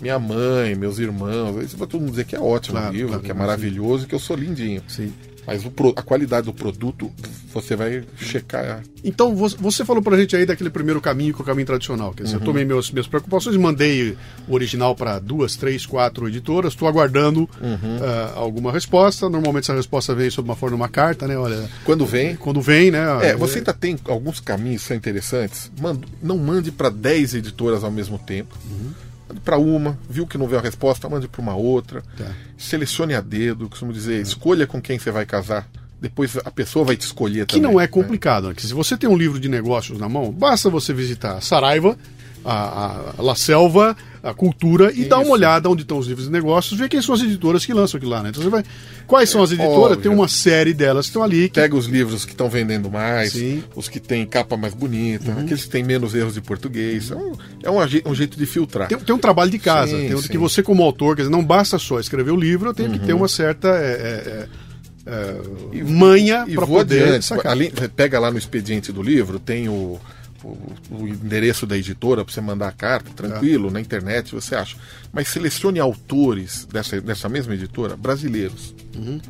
minha mãe, meus irmãos, isso vai todo mundo dizer que é ótimo claro, o livro, claro, que é maravilhoso, sim. que eu sou lindinho. Sim. Mas o, a qualidade do produto, você vai checar. Então, você falou pra gente aí daquele primeiro caminho, que é o caminho tradicional. Quer dizer, uhum. eu tomei meus, minhas preocupações, mandei o original para duas, três, quatro editoras, estou aguardando uhum. uh, alguma resposta. Normalmente essa resposta vem sob uma forma de uma carta, né? Olha, quando vem. Quando vem, né? É, você ainda tem alguns caminhos que são interessantes. Mando, não mande para dez editoras ao mesmo tempo. Uhum para uma, viu que não veio a resposta, mande para uma outra. Tá. Selecione a dedo, costumo dizer, escolha com quem você vai casar. Depois a pessoa vai te escolher que também. Que não é complicado, né? se você tem um livro de negócios na mão, basta você visitar Saraiva, a, a La Selva, a cultura e Isso. dar uma olhada onde estão os livros de negócios, ver quem são as editoras que lançam aquilo lá, né? Então você vai. Quais são as é editoras? Óbvio. Tem uma série delas que estão ali. Que... Pega os livros que estão vendendo mais, Sim. os que têm capa mais bonita, uhum. aqueles que têm menos erros de português. É um, é um, jeito de filtrar. Tem, tem, um trabalho de casa, sim, tem sim. que você, como autor, quer dizer, não basta só escrever o livro, tenho uhum. que ter uhum. uma certa. É, é, é, é manha para poder adiante. sacar. Ali, pega lá no expediente do livro, tem o o, endereço da editora para você mandar a carta, tranquilo, na internet você acha. Mas selecione autores dessa, dessa mesma editora brasileiros. Uhum.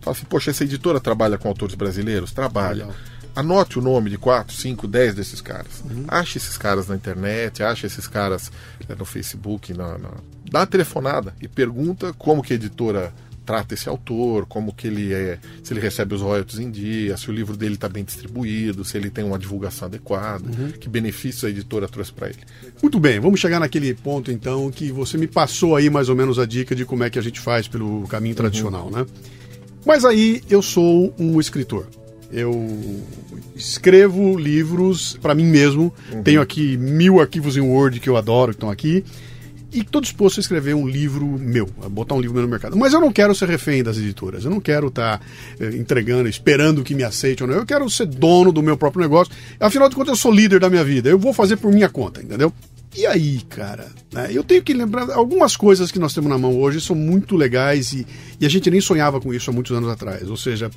Fala assim, poxa, essa editora trabalha com autores brasileiros? Trabalha. Legal. Anote o nome de 4, 5, 10 desses caras. Uhum. Ache esses caras na internet, ache esses caras é, no Facebook, na, na... dá uma telefonada e pergunta como que a editora trata esse autor, como que ele é, se ele recebe os royalties em dia, se o livro dele está bem distribuído, se ele tem uma divulgação adequada, uhum. que benefícios a editora trouxe para ele. Muito bem, vamos chegar naquele ponto então que você me passou aí mais ou menos a dica de como é que a gente faz pelo caminho tradicional, uhum. né? Mas aí eu sou um escritor. Eu escrevo livros para mim mesmo. Uhum. Tenho aqui mil arquivos em Word que eu adoro, que estão aqui. E estou disposto a escrever um livro meu, a botar um livro meu no mercado. Mas eu não quero ser refém das editoras, eu não quero estar tá, eh, entregando, esperando que me aceite ou não. Eu quero ser dono do meu próprio negócio. Afinal de contas, eu sou líder da minha vida. Eu vou fazer por minha conta, entendeu? E aí, cara? Né? Eu tenho que lembrar algumas coisas que nós temos na mão hoje são muito legais e, e, a gente nem sonhava com isso há muitos anos atrás. Ou seja,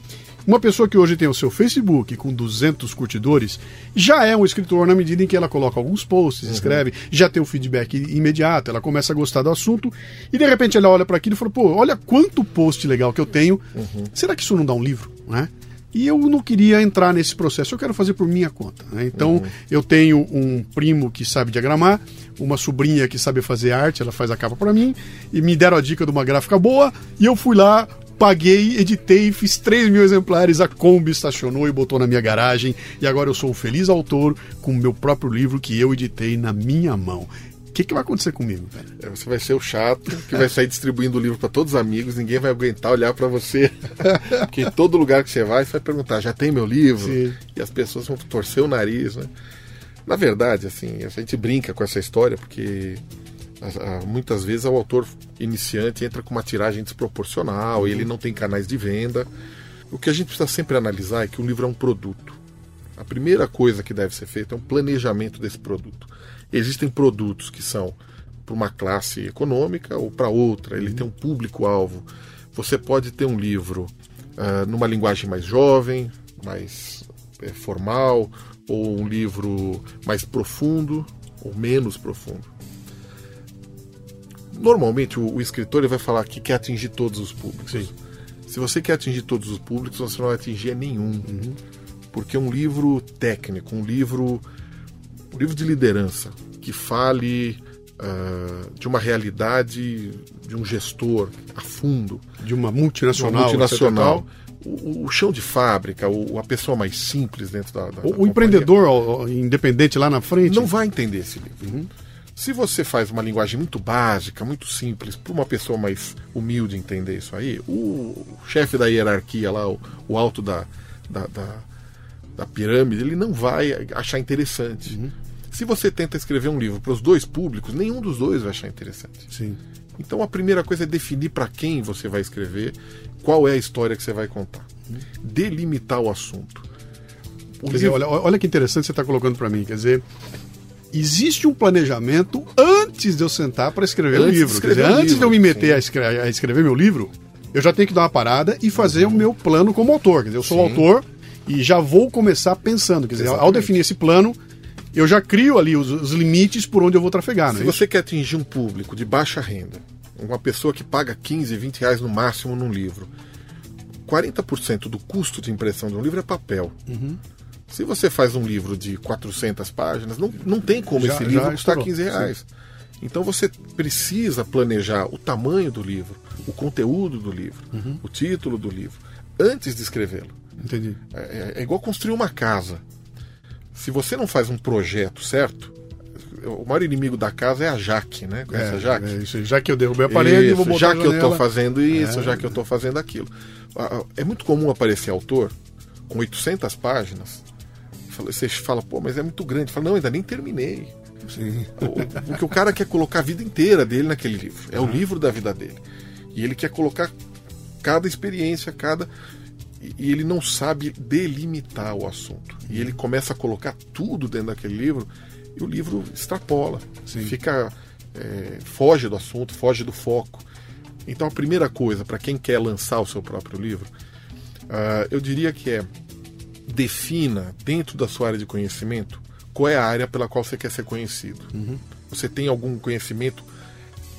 uma pessoa que hoje tem o seu Facebook com 200 curtidores já é um escritor na medida em que ela coloca alguns posts, uhum. escreve, já tem o feedback imediato, ela começa a gostar do assunto e de repente ela olha para aquilo e fala: pô, olha quanto post legal que eu tenho. Uhum. Será que isso não dá um livro? Né? E eu não queria entrar nesse processo, eu quero fazer por minha conta. Né? Então, uhum. eu tenho um primo que sabe diagramar, uma sobrinha que sabe fazer arte, ela faz a capa para mim, e me deram a dica de uma gráfica boa, e eu fui lá, paguei, editei, fiz 3 mil exemplares, a Kombi estacionou e botou na minha garagem, e agora eu sou um feliz autor com o meu próprio livro que eu editei na minha mão que, que vai acontecer comigo, velho? É, você vai ser o chato que vai sair distribuindo o livro para todos os amigos, ninguém vai aguentar olhar para você. *laughs* Porque em todo lugar que você vai, você vai perguntar: já tem meu livro? Sim. E as pessoas vão torcer o nariz, né? Na verdade, assim, a gente brinca com essa história porque muitas vezes o autor iniciante entra com uma tiragem desproporcional, e ele não tem canais de venda. O que a gente precisa sempre analisar é que o livro é um produto. A primeira coisa que deve ser feita é um planejamento desse produto. Existem produtos que são para uma classe econômica ou para outra, ele tem um público-alvo. Você pode ter um livro uh, numa linguagem mais jovem, mais é, formal, ou um livro mais profundo ou menos profundo. Normalmente o, o escritor ele vai falar que quer atingir todos os públicos. Sim. Se você quer atingir todos os públicos, você não vai atingir nenhum. Uhum. Porque um livro técnico, um livro um livro de liderança que fale uh, de uma realidade de um gestor a fundo. De uma multinacional. Multinacional. O, o, chão de fábrica, o, a pessoa mais simples dentro da. da o, da empreendedor independente lá na frente. Não vai entender esse livro. Uhum. Se você faz uma linguagem muito básica, muito simples, para uma pessoa mais humilde entender isso aí, o chefe da hierarquia lá, o, o alto da, da, da, da, pirâmide, ele não vai achar interessante. Uhum. Se você tenta escrever um livro para os dois públicos, nenhum dos dois vai achar interessante. Sim. Então a primeira coisa é definir para quem você vai escrever, qual é a história que você vai contar. Delimitar o assunto. O dizer, olha, olha que interessante você está colocando para mim. Quer dizer, existe um planejamento antes de eu sentar para escrever antes um livro. Escrever dizer, antes livro, de eu me meter a escrever, a escrever, meu livro, eu já tenho que dar uma parada e fazer uhum. o meu plano como autor. Quer dizer, eu sou autor e já vou começar pensando. Quer dizer, Exatamente. ao definir esse plano, eu já crio ali os, os limites por onde eu vou trafegar. Se é você quer atingir um público de baixa renda, uma pessoa que paga 15, 20 reais no máximo num livro, 40% do custo de impressão de um livro é papel. Uhum. Se você faz um livro de 400 páginas, não, não tem como já, esse livro custar 15 reais. Sim. Então você precisa planejar o tamanho do livro, o conteúdo do livro, uhum. o título do livro, antes de escrevê-lo. Entendi. É, é, é igual construir uma casa se você não faz um projeto certo, o maior inimigo da casa é a Jaque, né? Conhece é, a Jaque? É isso, já que eu derrubei a parede, isso, vou Já que eu estou fazendo isso, é. já que eu estou fazendo aquilo. É muito comum aparecer autor com 800 páginas. Você fala, pô, mas é muito grande. Fala, não, ainda nem terminei. Sim. Porque o cara quer colocar a vida inteira dele naquele livro. É uhum. o livro da vida dele. E ele quer colocar cada experiência, cada e ele não sabe delimitar o assunto. E ele começa a colocar tudo dentro daquele livro e o livro extrapola, Sim. fica é, foge do assunto, foge do foco. Então a primeira coisa para quem quer lançar o seu próprio livro, uh, eu diria que é defina dentro da sua área de conhecimento qual é a área pela qual você quer ser conhecido. Uhum. Você tem algum conhecimento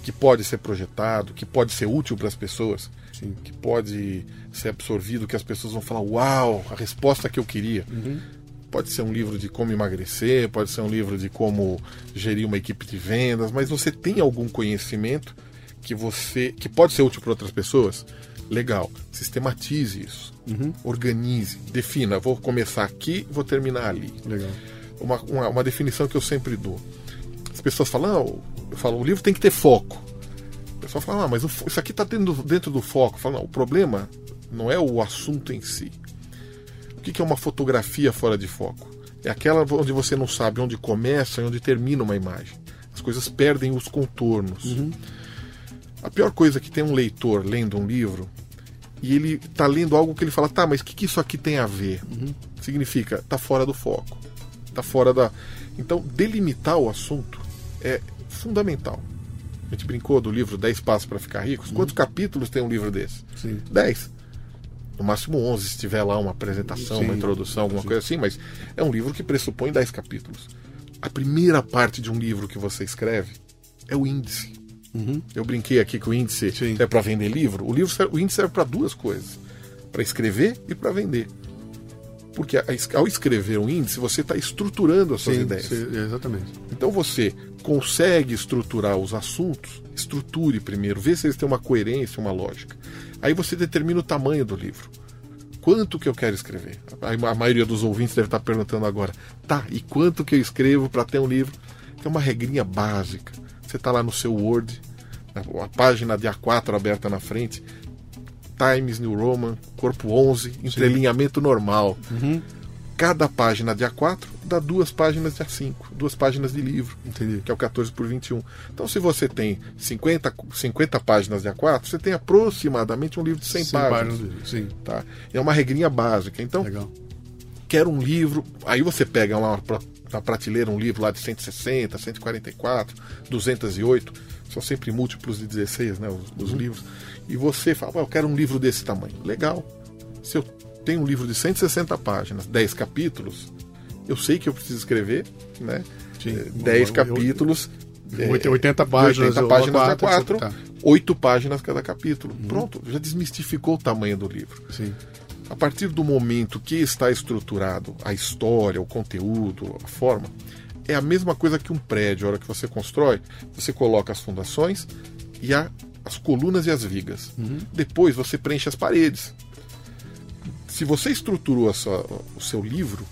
que pode ser projetado, que pode ser útil para as pessoas, Sim. que pode ser absorvido, que as pessoas vão falar: Uau, a resposta que eu queria. Uhum. Pode ser um livro de como emagrecer, pode ser um livro de como gerir uma equipe de vendas, mas você tem algum conhecimento que você que pode ser útil para outras pessoas? Legal. Sistematize isso. Uhum. Organize. Defina. Vou começar aqui, vou terminar ali. Legal. Uma, uma, uma definição que eu sempre dou. As pessoas falam, ah, eu falo, o livro tem que ter foco. O pessoal fala, ah, mas isso aqui está dentro, dentro do foco. Falo, não, o problema não é o assunto em si. O que é uma fotografia fora de foco? É aquela onde você não sabe onde começa e onde termina uma imagem. coisas perdem os contornos. A pior coisa é que tem um leitor lendo um livro e ele está lendo algo que ele fala, tá, mas o que, que isso aqui tem a ver? Significa, tá fora do foco. Tá fora da. Então, delimitar o assunto é fundamental. A gente brincou do livro 10 Passos para Ficar Ricos. Quantos capítulos tem um livro desse? Sim. 10. No máximo 11, se tiver lá uma apresentação, Sim. uma introdução, alguma Sim. coisa assim, mas é um livro que pressupõe 10 capítulos. A primeira parte de um livro que você escreve é o índice. Eu brinquei aqui que o índice Sim. é para vender livro. O, livro serve- o índice serve para duas coisas: para escrever e para vender. Porque a- ao escrever um índice, você está estruturando as suas Sim, ideias. exatamente. Então você consegue estruturar os assuntos, estruture primeiro, vê se eles têm uma coerência, uma lógica. Aí você determina o tamanho do livro. Quanto que eu quero escrever? A a maioria dos ouvintes deve estar perguntando agora, tá, e quanto que eu escrevo para ter um livro? Tem uma regrinha básica. Você está lá no seu Word, a página de A4 aberta na frente, Times New Roman, corpo 11, entrelinhamento normal. Cada página de A4 dá duas páginas de A5, duas páginas de livro, Entendi. que é o 14 por 21. Então, se você tem 50, 50 páginas de A4, você tem aproximadamente um livro de 100, Cem páginas. páginas, Sim, Tá? É uma regrinha básica. Então, legal. quer um livro, aí você pega pra- na prateleira um livro lá de 160, 144, 208, são sempre múltiplos de 16, né, os, os livros, e você fala, "Ué, eu quero um livro desse tamanho. Legal. Se eu tenho um livro de 160 páginas, 10 capítulos, eu sei que eu preciso escrever, né, Sim. eh, 10 Eu- eu- capítulos, eu- eh, 80 de páginas, 80 eu- páginas quatro, da 4, tá. 8 páginas cada capítulo. Pronto, já desmistificou o tamanho do livro. Sim. A partir do momento que está estruturado a história, o conteúdo, a forma, é a mesma coisa que um prédio. A hora que você constrói, você coloca as fundações e a- as colunas e as vigas. Depois você preenche as paredes. Se você estruturou sua- o seu livro,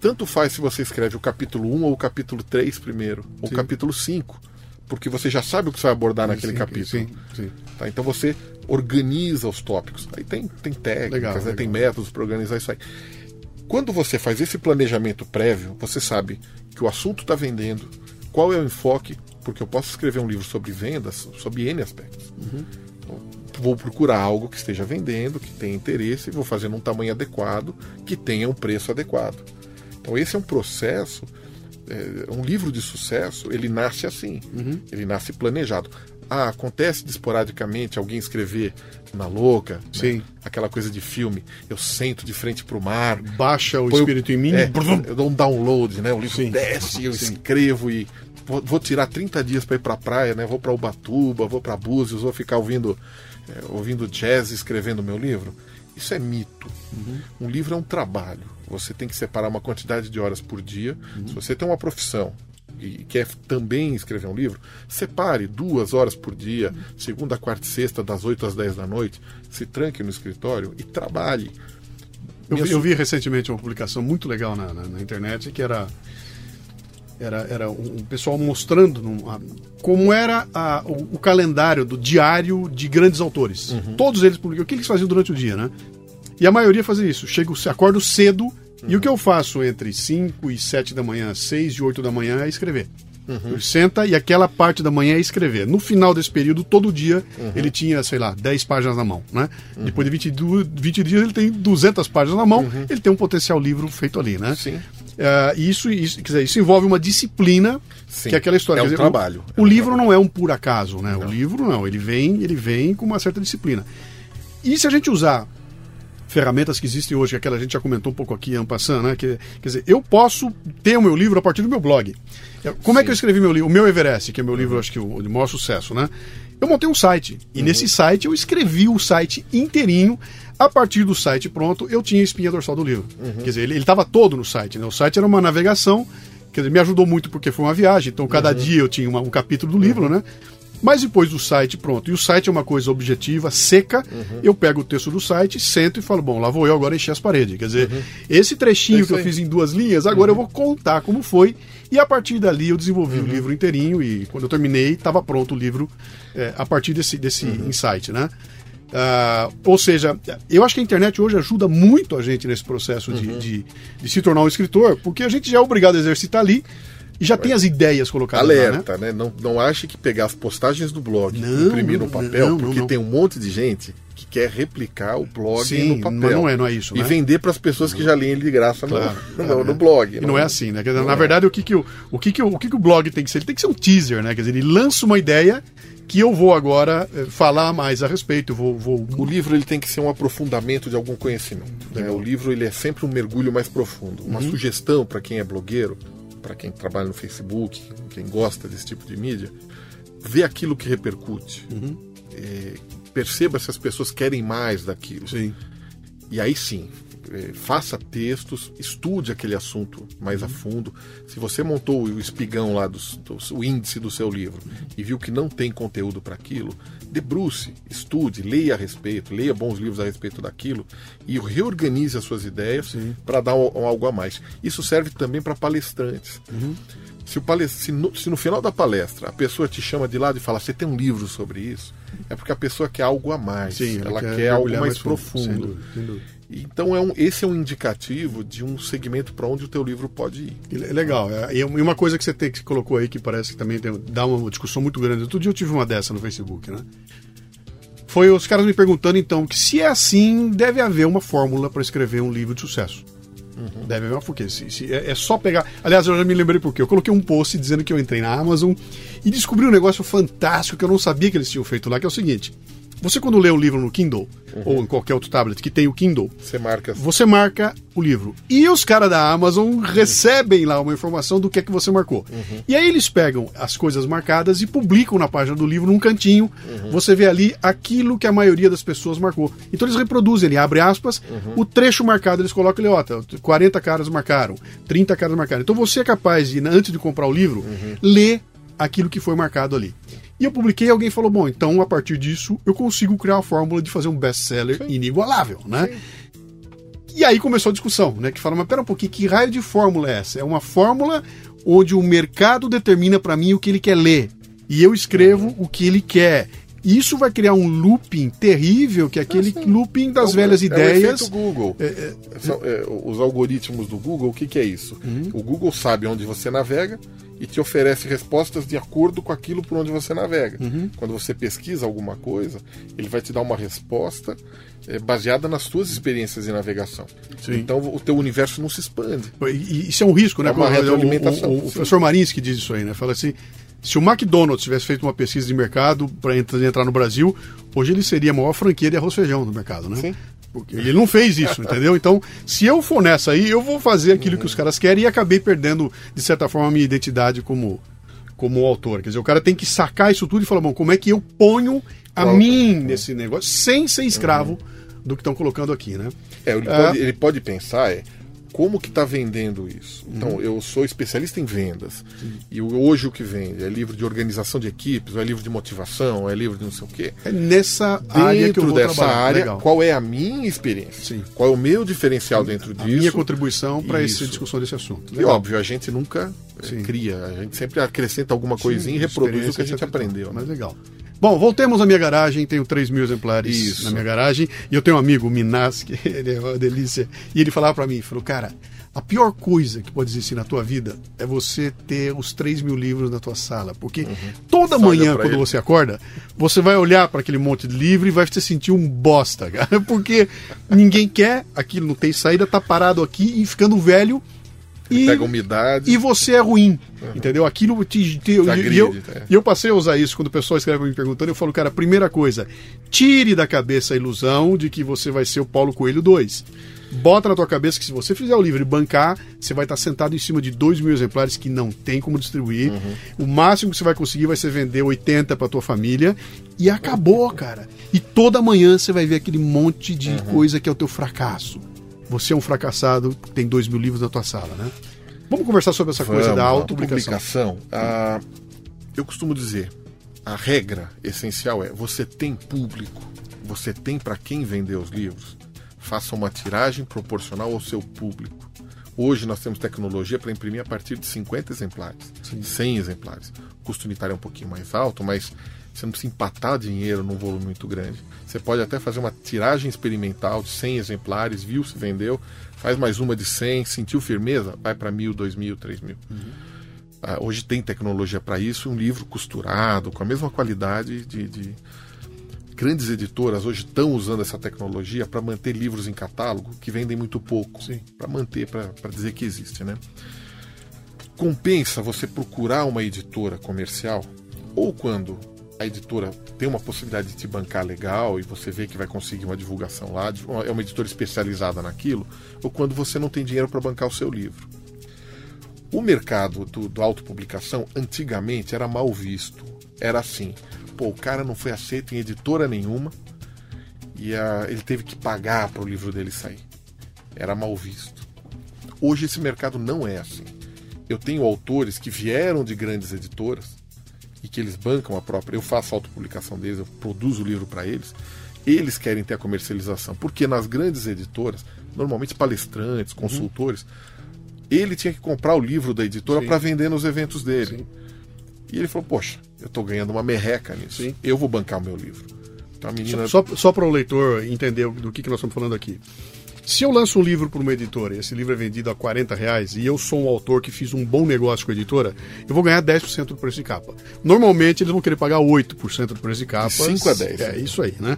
tanto faz se você escreve o capítulo 1 ou o capítulo 3 primeiro, ou o Sim. capítulo 5, porque você já sabe o que você vai abordar naquele Sim, capítulo. Sim, sim. Tá? Então você organiza os tópicos. Aí tem, tem técnicas, Legal, né? legal. tem métodos para organizar isso aí. Quando você faz esse planejamento prévio, você sabe que o assunto está vendendo, qual é o enfoque, porque eu posso escrever um livro sobre vendas, sobre N aspectos. Uhum. Então, vou procurar algo que esteja vendendo, que tenha interesse, e vou fazer num tamanho adequado, que tenha um preço adequado. Então esse é um processo, é, um livro de sucesso, ele nasce assim, Uhum. ele nasce planejado. Ah, acontece de esporadicamente alguém escrever na louca, né? Sim. aquela coisa de filme, eu sento de frente para o mar, Baixa o espírito em mim. é, eu dou um download, né? O livro Sim. desce, eu Sim. escrevo e vou, vou tirar 30 dias para ir para a praia, né? Vou para Ubatuba, vou para Búzios, vou ficar ouvindo é, ouvindo jazz e escrevendo meu livro. Isso é mito. Um livro é um trabalho. Você tem que separar uma quantidade de horas por dia. Se você tem uma profissão e quer também escrever um livro, separe duas horas por dia, segunda, quarta e sexta, das 8 às 10 da noite, se tranque no escritório e trabalhe. Eu, vi, eu vi recentemente uma publicação muito legal na, na- na internet que era era, era um pessoal mostrando como era a- o, o calendário do diário de grandes autores. Uhum. Todos eles publicam o que eles faziam durante o dia, né? E a maioria fazia isso. Chego, acordo cedo e o que eu faço entre 5 e 7 da manhã, 6 e 8 da manhã é escrever. Ele Senta e aquela parte da manhã é escrever. No final desse período, todo dia, ele tinha, sei lá, 10 páginas na mão. Né? Depois de 22, 20 dias, ele tem 200 páginas na mão. Ele tem um potencial livro feito ali. Né? Sim. Ah, isso, isso, dizer, isso envolve uma disciplina, Sim. que é aquela história. É um dizer, trabalho. O, É o um livro trabalho. não é um por acaso, né? O livro não, ele vem, ele vem com uma certa disciplina. E se a gente usar ferramentas que existem hoje, que aquela a gente já comentou um pouco aqui, Ampassan, né? Que, quer dizer, eu posso ter o meu livro a partir do meu blog. Eu- Como é que eu escrevi meu livro? O meu Everest, que é meu livro, acho que o de maior sucesso, né? Eu montei um site. E nesse site eu escrevi o site inteirinho. A partir do site pronto, eu tinha a espinha dorsal do livro. Quer dizer, ele estava todo no site. Né? O site era uma navegação, quer dizer, me ajudou muito porque foi uma viagem. Então, cada dia eu tinha uma- um capítulo do livro, né? Mas depois do site, pronto. E o site é uma coisa objetiva, seca. Eu pego o texto do site, sento e falo, bom, lá vou eu agora encher as paredes. Quer dizer, esse trechinho É que eu fiz em duas linhas, agora eu vou contar como foi. E a partir dali eu desenvolvi o livro inteirinho e quando eu terminei, estava pronto o livro é, a partir desse, desse insight, né? Ah, ou seja, eu acho que a internet hoje ajuda muito a gente nesse processo de, de, de se tornar um escritor, porque a gente já é obrigado a exercitar ali e já tem as ideias colocadas Alerta, lá, né? Não, não ache que pegar as postagens do blog Não, e imprimir no papel, não, porque não. tem um monte de gente que quer replicar o blog Sim, no papel. mas não é, não é isso, E né? vender para as pessoas que já leem ele de graça no- Claro, *laughs* no, claro, no né? blog. E não é assim, né? Dizer, na verdade, o, que, que, o, o, que, que, o, o que, que o blog tem que ser? Ele tem que ser um teaser, né? Quer dizer, ele lança uma ideia que eu vou agora eh, falar mais a respeito, vou, vou O livro ele tem que ser um aprofundamento de algum conhecimento. né? O livro ele é sempre um mergulho mais profundo. Uma Uhum. sugestão para quem é blogueiro, para quem trabalha no Facebook, quem gosta desse tipo de mídia, vê aquilo que repercute. Uhum. É, perceba se as pessoas querem mais daquilo. Sim. E aí sim, eh, faça textos, estude aquele assunto mais a fundo. Se você montou o espigão lá, dos, dos- o índice do seu livro, e viu que não tem conteúdo para aquilo, debruce, estude, leia a respeito, leia bons livros a respeito daquilo e reorganize as suas ideias para dar um- um algo a mais. Isso serve também para palestrantes. Se, o palest... se, no, se no final da palestra a pessoa te chama de lado e fala, você tem um livro sobre isso, é porque a pessoa quer algo a mais. Sim, ela, quer, algo mergulhar mais, fundo, profundo. sem dúvida, sem dúvida. Então é um, esse é um indicativo de um segmento para onde o teu livro pode ir. Le- Legal. É, E uma coisa que você, tem, que você colocou aí que parece que também tem- dá uma discussão muito grande. Outro dia eu tive uma dessa no Facebook, né? Foi os caras me perguntando então que se é assim, deve haver uma fórmula para escrever um livro de sucesso. Deve haver uma porque se, se- é, é só pegar. Aliás, eu já me lembrei porque eu coloquei um post dizendo que eu entrei na Amazon e descobri um negócio fantástico que eu não sabia que eles tinham feito lá, que é o seguinte: você quando lê um livro no Kindle ou em qualquer outro tablet que tem o Kindle, Você marca. você marca o livro. E os caras da Amazon recebem lá uma informação do que é que você marcou. E aí eles pegam as coisas marcadas e publicam na página do livro, num cantinho. Você vê ali aquilo que a maioria das pessoas marcou. Então eles reproduzem, ele abre aspas, o trecho marcado, eles colocam ali, ó, tá, 40 caras marcaram, 30 caras marcaram. Então você é capaz de, antes de comprar o livro, ler aquilo que foi marcado ali. E eu publiquei e alguém falou: bom, então a partir disso eu consigo criar a fórmula de fazer um best-seller inigualável, né? E aí começou a discussão, né? Que fala, mas pera um pouquinho, que raio de fórmula é essa? É uma fórmula onde o mercado determina para mim o que ele quer ler. E eu escrevo o que ele quer. E Isso vai criar um looping terrível, que é aquele looping das É o- velhas é o ideias. efeito Google. São, é, os algoritmos do Google, o que, que é isso? Uhum. O Google sabe onde você navega e te oferece respostas de acordo com aquilo por onde você navega. Uhum. Quando você pesquisa alguma coisa, ele vai te dar uma resposta é, baseada nas suas experiências de navegação. Sim. Então o teu universo não se expande. E- E isso é um risco, né? É uma O- o- retroalimentação, O, o, o professor Marins que diz isso aí, né? Fala assim: se o McDonald's tivesse feito uma pesquisa de mercado para entrar no Brasil, hoje ele seria a maior franquia de arroz e feijão no mercado, né? Sim. Porque ele não fez isso, *laughs* entendeu? Então, se eu for nessa aí, eu vou fazer aquilo que os caras querem e acabei perdendo, de certa forma, a minha identidade como, como autor. Quer dizer, o cara tem que sacar isso tudo e falar, bom, como é que eu ponho a Qual- mim nesse negócio, sem ser escravo do que estão colocando aqui, né? É, ele, Ah. pode, ele pode pensar é como que está vendendo isso. Uhum. Então, eu sou especialista em vendas. E o- hoje o que vende é livro de organização de equipes, ou é livro de motivação, ou é livro de não sei o quê. É nessa área que eu Dentro vou dessa trabalhar. área, Legal. qual é a minha experiência? Sim. Qual é o meu diferencial dentro a disso? minha contribuição para essa discussão desse assunto. E Legal. óbvio, a gente nunca eh, Sim. cria, a gente sempre acrescenta alguma coisinha e reproduz o que a gente aprendeu. né? Mas legal. Bom, voltemos à minha garagem. Tenho 3 mil exemplares Isso. na minha garagem. E eu tenho um amigo, o Minas, que *laughs* ele é uma delícia. E ele falava para mim, falou, cara, a pior coisa que pode existir na tua vida é você ter os 3 mil livros na tua sala. Porque toda Você manhã, quando ele. você acorda, você vai olhar para aquele monte de livro e vai se sentir um bosta, *laughs* cara. Porque ninguém quer, aquilo não tem saída, tá parado aqui e ficando velho. E, Pega umidade. e você é ruim, entendeu? Aquilo te, te, eu- agride, e eu, é. e eu passei a usar isso quando o pessoal escreve me perguntando. Eu falo, cara, primeira coisa, tire da cabeça a ilusão de que você vai ser o Paulo Coelho 2. Bota na tua cabeça que se você fizer o livro e bancar, você vai estar sentado em cima de 2 mil exemplares que não tem como distribuir. O máximo que você vai conseguir vai ser vender 80 para tua família. E acabou, cara. E toda manhã você vai ver aquele monte de coisa que é o teu fracasso. Você é um fracassado, tem 2 mil livros na tua sala, né? Vamos conversar sobre essa coisa Vamos, da a autopublicação. autopublicação. Ah, eu costumo dizer, a regra essencial é você tem público, você tem para quem vender os livros, faça uma tiragem proporcional ao seu público. Hoje nós temos tecnologia para imprimir a partir de 50 exemplares, 100 exemplares. O custo unitário é um pouquinho mais alto, mas você não precisa empatar dinheiro num volume muito grande. Você pode até fazer uma tiragem experimental de 100 exemplares, viu se vendeu, faz mais uma de 100, sentiu firmeza, vai para mil, dois mil, três mil. Ah, hoje tem tecnologia para isso, um livro costurado, com a mesma qualidade de, de... Grandes editoras hoje estão usando essa tecnologia para manter livros em catálogo que vendem muito pouco, para manter, para dizer que existe, né? Compensa você procurar uma editora comercial ou quando a editora tem uma possibilidade de te bancar legal e você vê que vai conseguir uma divulgação lá, é uma editora especializada naquilo, ou quando você não tem dinheiro para bancar o seu livro. O mercado do, do autopublicação antigamente era mal visto. Era assim: pô, o cara não foi aceito em editora nenhuma e a, ele teve que pagar para o livro dele sair. Era mal visto. Hoje esse mercado não é assim. Eu tenho autores que vieram de grandes editoras e que eles bancam a própria. Eu faço a autopublicação deles, eu produzo o livro para eles. Eles querem ter a comercialização, porque nas grandes editoras, normalmente palestrantes, uhum. consultores, uhum ele tinha que comprar o livro da editora para vender nos eventos dele. Sim. E ele falou: Poxa, eu estou ganhando uma merreca nisso. Sim. Eu vou bancar o meu livro. Então a menina. Só, só, só para o leitor entender do que, que nós estamos falando aqui. Se eu lanço um livro para uma editora e esse livro é vendido a 40 reais e eu sou um autor que fiz um bom negócio com a editora, eu vou ganhar 10% do preço de capa. Normalmente eles vão querer pagar 8% do preço de capa. De 5 a 10. É isso aí, né?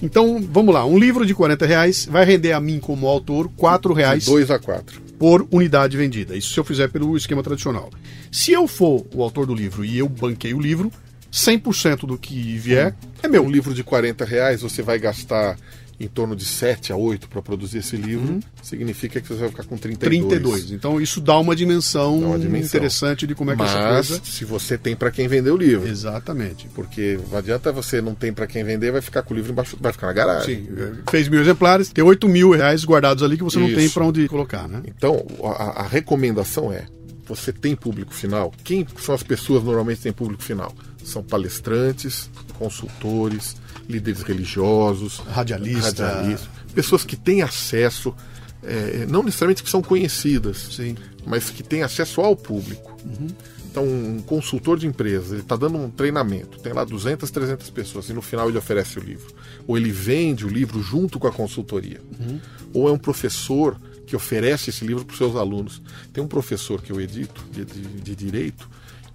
Então, vamos lá. Um livro de 40 reais vai render a mim como autor 4 reais. 2 a 4 por unidade vendida. Isso se eu fizer pelo esquema tradicional. Se eu for o autor do livro e eu banquei o livro, 100% do que vier é meu. Um livro de 40 reais você vai gastar em torno de 7 a 8 para produzir esse livro, uhum. significa que você vai ficar com 32. 32. Então isso dá uma dimensão, dá uma dimensão. interessante de como é que Mas, essa coisa. Se você tem para quem vender o livro. Exatamente. Porque não adianta você não tem para quem vender, vai ficar com o livro embaixo, vai ficar na garagem. Sim. Fez mil exemplares, tem 8 mil reais guardados ali que você isso. não tem para onde colocar, né? Então a, a recomendação é: você tem público final? Quem são as pessoas normalmente que têm público final? São palestrantes, consultores líderes religiosos, radialistas, radialista, pessoas que têm acesso, é, não necessariamente que são conhecidas, Sim. mas que têm acesso ao público. Uhum. Então, um consultor de empresa, ele está dando um treinamento, tem lá 200, 300 pessoas, e no final ele oferece o livro. Ou ele vende o livro junto com a consultoria. Uhum. Ou é um professor que oferece esse livro para os seus alunos. Tem um professor que eu edito, de, de, de Direito,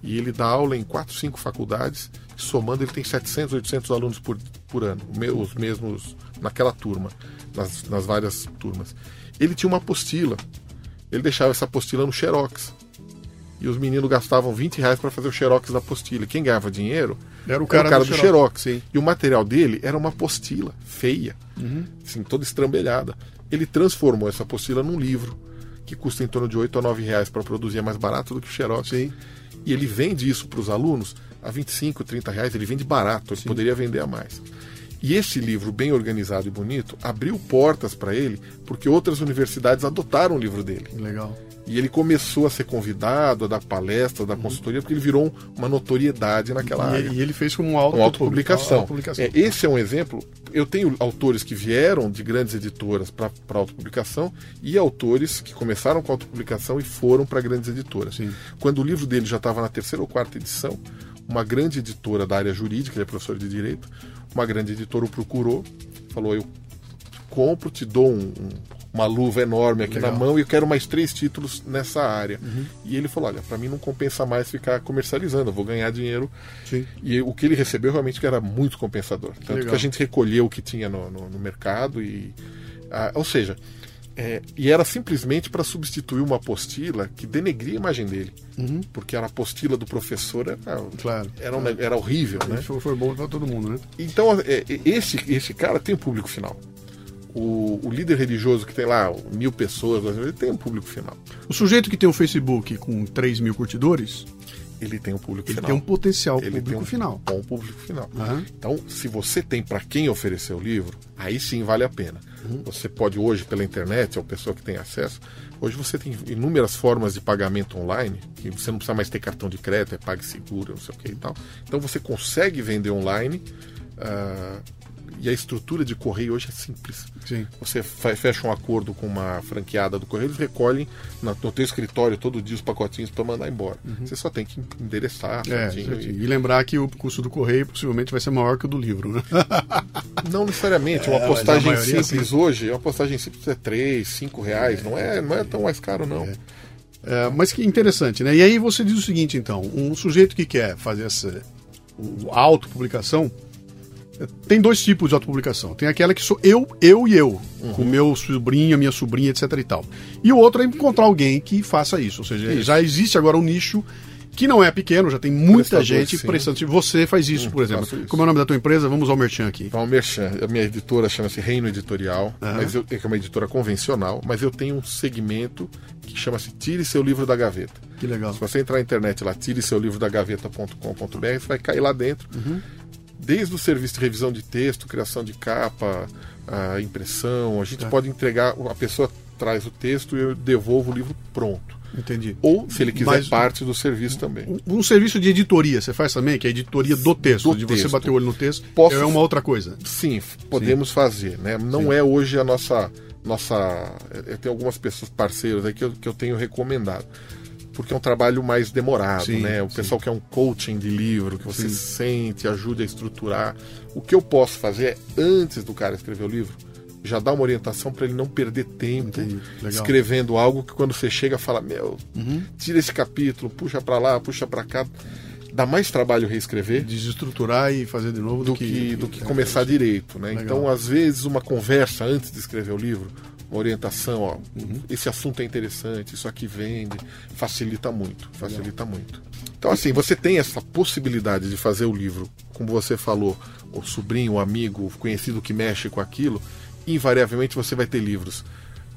e ele dá aula em quatro, cinco faculdades, somando ele tem 700, 800 alunos por, por ano, os mesmos naquela turma, nas, nas várias turmas. Ele tinha uma apostila, ele deixava essa apostila no Xerox. E os meninos gastavam 20 reais para fazer o Xerox da apostila. Quem ganhava dinheiro era o cara, era o cara do, do, Xerox. Xerox e o material dele era uma apostila feia, uhum. assim, toda estrambelhada. Ele transformou essa apostila num livro que custa em torno de 8 a 9 reais para produzir, é mais barato do que o Xerox. Sim e ele vende isso para os alunos a 25, 30 reais, ele vende barato, ele Sim. poderia vender a mais. E esse livro, bem organizado e bonito, abriu portas para ele, porque outras universidades adotaram o livro dele. Legal. E ele começou a ser convidado a dar palestras, a dar consultoria, porque ele virou uma notoriedade naquela e, área. E ele fez como um auto uma autopublicação. Auto é, esse é um exemplo. Eu tenho autores que vieram de grandes editoras para autopublicação e autores que começaram com autopublicação e foram para grandes editoras. Sim. Quando o livro dele já estava na terceira ou quarta edição, uma grande editora da área jurídica, ele é professor de direito, uma grande editora o procurou, falou: Eu compro, te dou um, um uma luva enorme aqui Legal. na mão e eu quero mais três títulos nessa área. Uhum. E ele falou: olha, para mim não compensa mais ficar comercializando, eu vou ganhar dinheiro. Sim. E o que ele recebeu realmente era muito compensador. Tanto Legal. que a gente recolheu o que tinha no, no, no mercado e. Ah, ou seja, é, e era simplesmente para substituir uma apostila que denegria a imagem dele. Uhum. Porque a apostila do professor era, claro. era, um, era horrível. Né? Foi, foi bom para todo mundo, né? Então, é, esse, esse cara tem um público final o, o, líder religioso que tem lá mil pessoas, ele tem um público final. O sujeito que tem um Facebook com 3 mil curtidores, ele tem um público ele final. tem um potencial ele público um final. Bom público final. Uhum. Então, se você tem para quem oferecer o livro, aí sim vale a pena. Uhum. Você pode hoje pela internet, ou pessoa que tem acesso, hoje você tem inúmeras formas de pagamento online, que você não precisa mais ter cartão de crédito, é PagSeguro, não sei o que e tal. Então você consegue vender online. Uh, e a estrutura de correio hoje é simples. Sim. Você fecha um acordo com uma franqueada do correio, eles recolhem no teu escritório todo dia os pacotinhos para mandar embora. Uhum. Você só tem que endereçar. É, e... e... lembrar que o custo do correio possivelmente vai ser maior que o do livro, né? *laughs* Não necessariamente. Uma é, postagem simples sim. hoje, uma postagem simples é 3, 5 reais. É, não, é, não é tão mais caro, não. É. É, mas que interessante, né? E aí você diz o seguinte, então, um sujeito que quer fazer essa autopublicação, tem dois tipos de autopublicação. Tem aquela que sou eu, eu e eu, uhum. com meu sobrinho, minha sobrinha, etc e tal. E o outro é encontrar alguém que faça isso. Ou seja, isso. já existe agora um nicho que não é pequeno, já tem muita Prestador, gente sim. prestando. Você faz isso, hum, por exemplo. Isso. Como é o nome da tua empresa? Vamos ao Merchan aqui. Ao Merchan. A minha editora chama-se Reino Editorial, uhum. mas eu, é uma editora convencional, mas eu tenho um segmento que chama-se Tire Seu Livro da Gaveta. Que legal. Se você entrar na internet lá, tire seu livro da gaveta.com.br, você vai cair lá dentro. Uhum. Desde o serviço de revisão de texto, criação de capa, a impressão, a gente é. pode entregar, a pessoa traz o texto e eu devolvo o livro pronto. Entendi. Ou, se ele quiser, Mas, parte do serviço também. Um, um, serviço de editoria, você faz também, que é a editoria do texto, do de texto. você bater o olho no texto, Posso... é uma outra coisa. Sim, podemos Sim. fazer. Né? Não Sim. é hoje a nossa. nossa eu tenho algumas pessoas parceiros aí que eu, que eu tenho recomendado porque é um trabalho mais demorado, sim, né? O sim. pessoal quer um coaching de livro, que você sim. sente, ajude a estruturar. O que eu posso fazer é, antes do cara escrever o livro, já dar uma orientação para ele não perder tempo escrevendo algo que quando você chega fala, meu, uhum. tira esse capítulo, puxa para lá, puxa para cá. Dá mais trabalho reescrever. Desestruturar e fazer de novo do, do que, que, do que é, começar direito. Né? Então, às vezes, uma conversa antes de escrever o livro, uma orientação, ó, uhum. esse assunto é interessante, isso aqui vende, facilita muito, facilita muito. Então, assim, você tem essa possibilidade de fazer o livro, como você falou, o sobrinho, o amigo, o conhecido que mexe com aquilo, invariavelmente você vai ter livros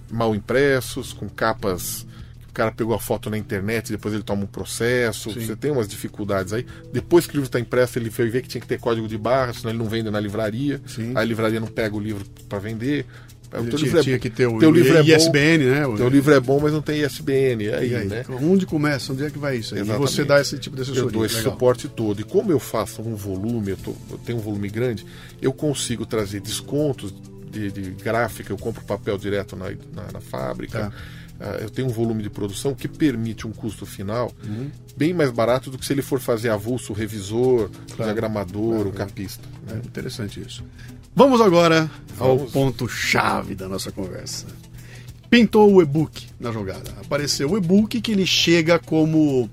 mal impressos, com capas o cara pegou a foto na internet, depois ele toma um processo, Sim. você tem umas dificuldades aí. Depois que o livro está impresso, ele foi ver que tinha que ter código de barra, senão ele não vende na livraria. Sim. Aí a livraria não pega o livro para vender. O teu tinha, livro é tinha que ter o, teu livro é ISBN, bom, né? O teu livro é bom, mas não tem ISBN. Aí, aí, né? Onde começa? Onde é que vai isso? Aí? E você dá esse tipo de assessoria. Eu dou esse Legal. suporte todo. E como eu faço um volume, eu, tô, eu tenho um volume grande, eu consigo trazer descontos de, de gráfica, eu compro papel direto na, na, na fábrica. Uh, eu tenho um volume de produção que permite um custo final uhum. bem mais barato do que se ele for fazer avulso revisor, claro. diagramador, claro. o capista. É interessante isso. Vamos agora Vamos. ao ponto-chave da nossa conversa. Pintou o e-book na jogada. Apareceu o e-book que ele chega como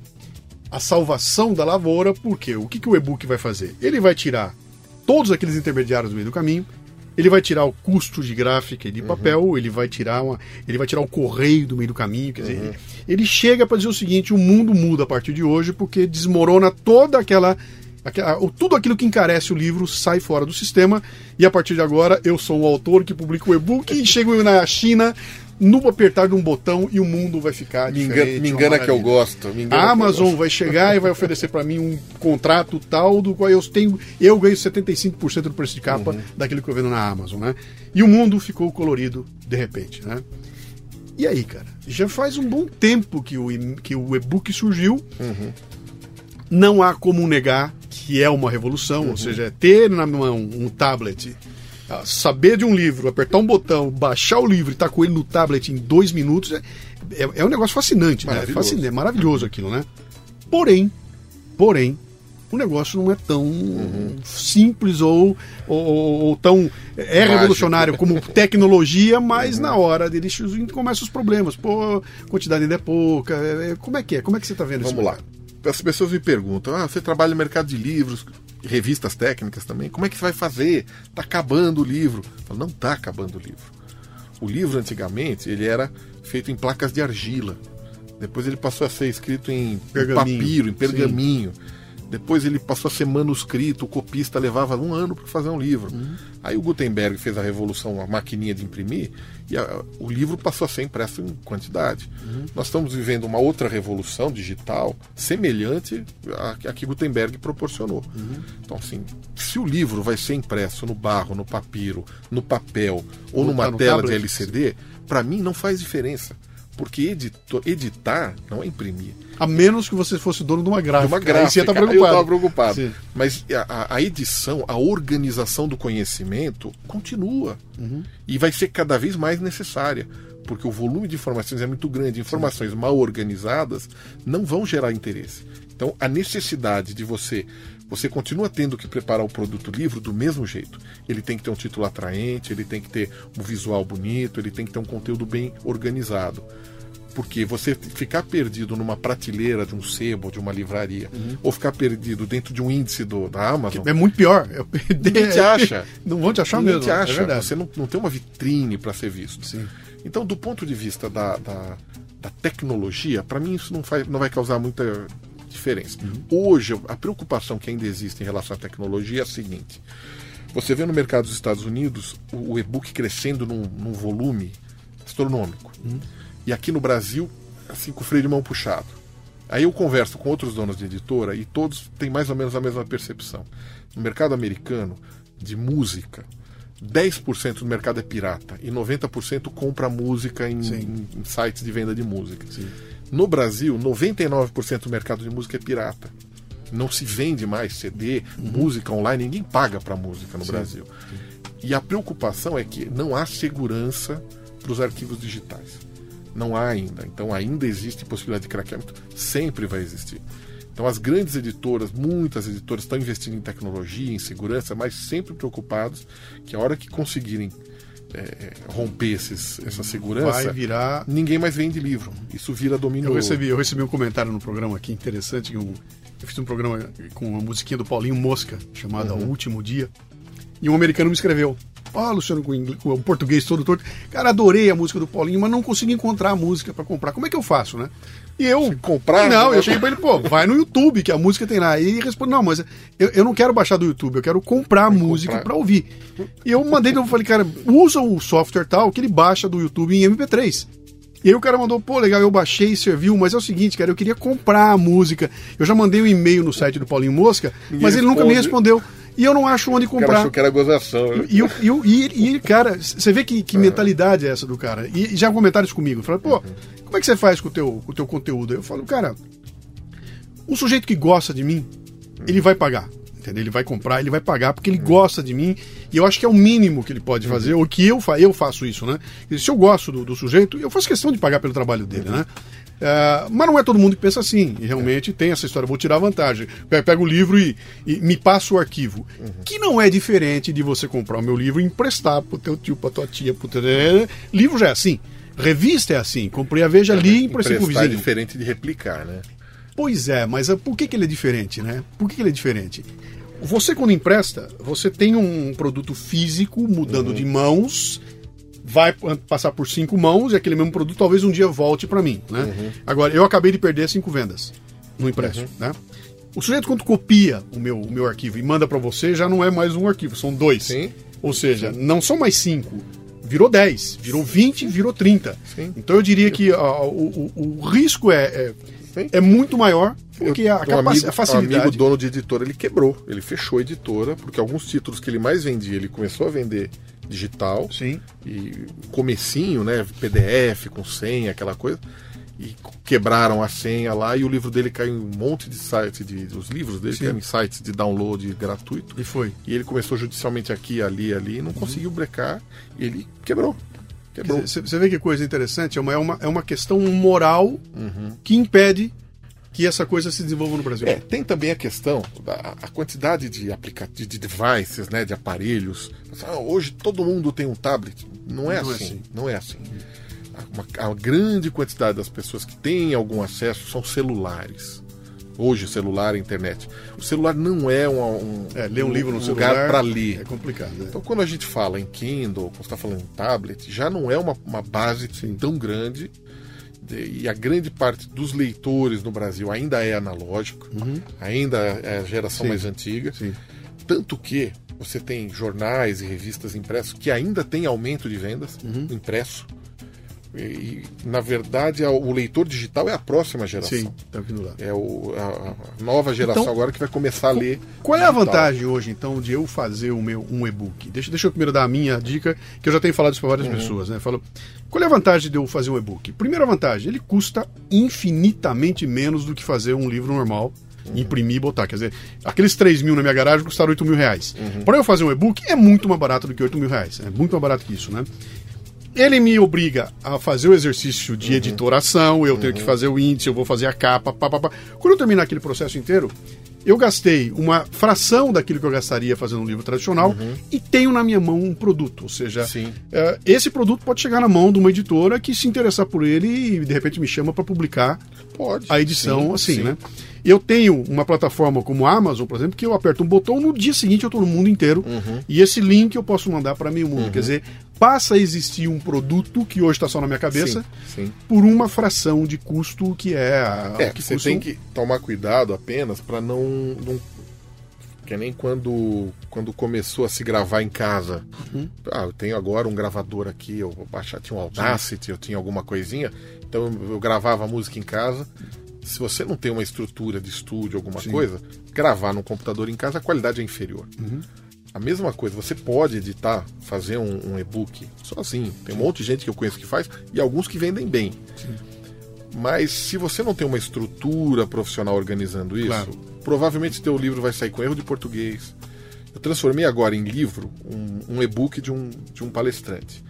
a salvação da lavoura, porque o que, que o e-book vai fazer? Ele vai tirar todos aqueles intermediários do meio do caminho ele vai tirar o custo de gráfica e de papel, uhum. ele vai tirar uma, ele vai tirar o correio do meio do caminho, quer dizer, uhum. ele chega para dizer o seguinte: o mundo muda a partir de hoje porque desmorona toda aquela tudo aquilo que encarece o livro sai fora do sistema e a partir de agora eu sou o autor que publica o e-book e chego na China no apertar de um botão e o mundo vai ficar me diferente. me engana que eu gosto. a Amazon gosto. vai chegar e vai oferecer para mim um contrato tal do qual eu tenho, eu ganho 75% do preço de capa uhum. daquilo que eu vendo na Amazon, né? E o mundo ficou colorido de repente, né? E aí, cara? Já faz um bom tempo que o, que o e-book surgiu. Uhum. Não há como negar que é uma revolução, uhum. ou seja, ter na mão um tablet ah, saber de um livro, apertar um botão, baixar o livro e estar tá com ele no tablet em dois minutos é, é, é um negócio fascinante, né? É fascinante, é maravilhoso aquilo, né? Porém, porém, o negócio não é tão uhum. simples ou, ou, ou, tão. É Mágico. revolucionário como tecnologia, mas uhum. na hora deles começam os problemas. Pô, quantidade ainda é pouca. É, é, como é que é? Como é que você está vendo Vamos isso? Vamos lá. As pessoas me perguntam: ah, você trabalha no mercado de livros, revistas técnicas também. Como é que você vai fazer? Está acabando o livro. Falo, não está acabando o livro. O livro antigamente ele era feito em placas de argila. Depois ele passou a ser escrito em, em papiro, em pergaminho. Sim. Depois ele passou a ser manuscrito, o copista levava um ano para fazer um livro. Uhum. Aí o Gutenberg fez a revolução, a maquininha de imprimir, e a, o livro passou a ser impresso em quantidade. Uhum. Nós estamos vivendo uma outra revolução digital semelhante à, à que Gutenberg proporcionou. Uhum. Então, assim, se o livro vai ser impresso no barro, no papiro, no papel ou numa no tela tablet. de LCD, para mim não faz diferença. Porque edito, editar não é imprimir. A menos que você fosse dono de uma gráfica. De uma gráfica. Aí você tá preocupado. Eu estava preocupado. Sim. Mas a, a, edição, a organização do conhecimento continua. Uhum. E vai ser cada vez mais necessária. Porque o volume de informações é muito grande. Informações Sim. mal organizadas não vão gerar interesse. Então, a necessidade de você você continua tendo que preparar o produto livro do mesmo jeito. Ele tem que ter um título atraente, ele tem que ter um visual bonito, ele tem que ter um conteúdo bem organizado. Porque você ficar perdido numa prateleira de um sebo, de uma livraria, uhum. ou ficar perdido dentro de um índice do, da Amazon. É muito pior. *laughs* Eu... Ninguém te acha. *laughs* Não vão te achar Ninguém mesmo. te acha. É você não, não tem uma vitrine para ser visto. Sim. Então, do ponto de vista da, da, da tecnologia, para mim isso não, faz, não vai causar muita diferença. Uhum. Hoje, a preocupação que ainda existe em relação à tecnologia é a seguinte: você vê no mercado dos Estados Unidos o, e-book crescendo num, num volume astronômico. Uhum. E aqui no Brasil, assim, com o freio de mão puxado. Aí eu converso com outros donos de editora e todos têm mais ou menos a mesma percepção. No mercado americano, de música, 10% do mercado é pirata e 90% compra música em, em, em, sites de venda de música. Sim. No Brasil, 99% do mercado de música é pirata. Não se vende mais CD, uhum. música online, ninguém paga para música no Sim. Brasil. Sim. E a preocupação é que não há segurança para os arquivos digitais. Não há ainda. Então ainda existe possibilidade de craqueamento, sempre vai existir. Então as grandes editoras, muitas editoras estão investindo em tecnologia, em segurança, mas sempre preocupados que a hora que conseguirem é, romper esses, essa segurança, vai virar. Ninguém mais vende livro. Isso vira domínio. Eu recebi, eu recebi um comentário no programa aqui interessante. Um, eu fiz um programa com uma musiquinha do Paulinho Mosca chamada uhum. O Último Dia e um americano me escreveu. Ó, oh, Luciano, com, o português todo torto. Cara, adorei a música do Paulinho, mas não consegui encontrar a música para comprar. Como é que eu faço, né? E eu. Se comprar? Não, eu cheguei pra ele, pô, vai no YouTube, que a música tem lá. E ele responde, não, mas eu, eu não quero baixar do YouTube, eu quero comprar a música para ouvir. E eu mandei, eu falei, cara, usa o software tal que ele baixa do YouTube em MP3. E aí o cara mandou, pô, legal, eu baixei e serviu, mas é o seguinte, cara, eu queria comprar a música. Eu já mandei um e-mail no site do Paulinho Mosca, Ninguém mas ele responde. nunca me respondeu. E eu não acho onde comprar. O cara achou que era gozação. Né? E, e, e, e, cara, você vê que, que uhum. mentalidade é essa do cara. E já comentários comigo. Fala, pô, uhum. como é que você faz com o teu, com o teu conteúdo? Eu falo, cara, um sujeito que gosta de mim, ele vai pagar. Entendeu? Ele vai comprar, ele vai pagar porque ele gosta de mim. E eu acho que é o mínimo que ele pode fazer, ou que eu, fa eu faço isso, né? Se eu gosto do, do, sujeito, eu faço questão de pagar pelo trabalho dele, né? Uh, mas não é todo mundo que pensa assim. E realmente tem essa história, vou tirar vantagem. Pego o livro e, e me passo o arquivo. Uhum. Que não é diferente de você comprar o meu livro e emprestar pro teu tio, pra tua tia, pro teu... Livro já é assim. Revista é assim. Comprei a Veja ali e emprestei pro vizinho. é diferente de replicar, né? Pois é, mas por que, que ele é diferente, né? Por que, que ele é diferente? Você, quando empresta, você tem um produto físico mudando uhum. de mãos vai passar por cinco mãos e aquele mesmo produto talvez um dia volte para mim, né? Uhum. Agora, eu acabei de perder cinco vendas no empréstimo, uhum. né? O sujeito quando copia o meu, o meu arquivo e manda para você, já não é mais um arquivo, são dois. Sim. Ou seja, Sim. não são mais cinco, virou 10, virou 20, virou 30. Sim. Então eu diria que ó, o, o, o, risco é, é, é, muito maior porque a, um amigo, a facilidade. Um amigo dono de editora, ele quebrou, ele fechou a editora, porque alguns títulos que ele mais vendia, ele começou a vender digital. Sim. E comecinho, né? PDF com senha, aquela coisa. E quebraram a senha lá e o livro dele caiu em um monte de sites, de, os livros dele caíram em sites de download gratuito. E foi. E ele começou judicialmente aqui, ali, ali, não uhum. conseguiu brecar ele quebrou. Você vê que coisa interessante? É uma, é uma, é uma questão moral uhum. que impede que essa coisa se desenvolva no Brasil. É, tem também a questão da a quantidade de aplicativos, de devices, né, de aparelhos. Ah, hoje todo mundo tem um tablet. Não é, não é assim, é assim. Não é assim. Uma, a grande quantidade das pessoas que têm algum acesso são celulares. Hoje, celular, internet. O celular não é um, um, é, ler um, um livro no um celular para ler. É complicado. É. Então, quando a gente fala em Kindle, quando está falando em tablet, já não é uma, uma base Sim. tão grande e a grande parte dos leitores no Brasil ainda é analógico, uhum. ainda é a geração Sim. mais antiga. Sim. Tanto que você tem jornais e revistas impressos que ainda tem aumento de vendas uhum. impresso. E, na verdade, o leitor digital é a próxima geração. Sim, tá vindo lá. É o, a, nova geração então, agora que vai começar a ler. Qual digital. é a vantagem hoje, então, de eu fazer o meu, um e-book? Deixa, deixa eu primeiro dar a minha dica, que eu já tenho falado isso para várias uhum. pessoas. Né? Falo, qual é a vantagem de eu fazer um e-book? Primeira vantagem, ele custa infinitamente menos do que fazer um livro normal. Uhum. Imprimir e botar. Quer dizer, aqueles 3 mil na minha garagem custaram 8 mil reais. Uhum. Para eu fazer um e-book é muito mais barato do que 8 mil reais. É muito mais barato que isso, né? Ele me obriga a fazer o exercício de editoração, eu tenho que fazer o índice, eu vou fazer a capa, pá, pá, pá. Quando eu terminar aquele processo inteiro, eu gastei uma fração daquilo que eu gastaria fazendo um livro tradicional e tenho na minha mão um produto. Ou seja, é, esse produto pode chegar na mão de uma editora que se interessar por ele e de repente me chama para publicar Pode. a edição Sim, assim, sim. né? Eu tenho uma plataforma como a Amazon, por exemplo, que eu aperto um botão, no dia seguinte eu estou no mundo inteiro Uhum. e esse link eu posso mandar para meio mundo. Quer dizer, passa a existir um produto que hoje está só na minha cabeça Sim, sim. por uma fração de custo que é a É, que você custa tem que tomar cuidado apenas para não, não. Que nem quando, quando começou a se gravar em casa. Uhum. Ah, eu tenho agora um gravador aqui, eu vou baixar, tinha um Audacity, eu tinha alguma coisinha. Então eu, gravava a música em casa. Se você não tem uma estrutura de estúdio, alguma coisa, gravar no computador em casa, a qualidade é inferior. Uhum. A mesma coisa, você pode editar, fazer um, um e-book sozinho. Tem um monte de gente que eu conheço que faz e alguns que vendem bem. Mas se você não tem uma estrutura profissional organizando isso, Claro. provavelmente teu livro vai sair com erro de português. Eu transformei agora em livro um, um e-book de um, de um palestrante.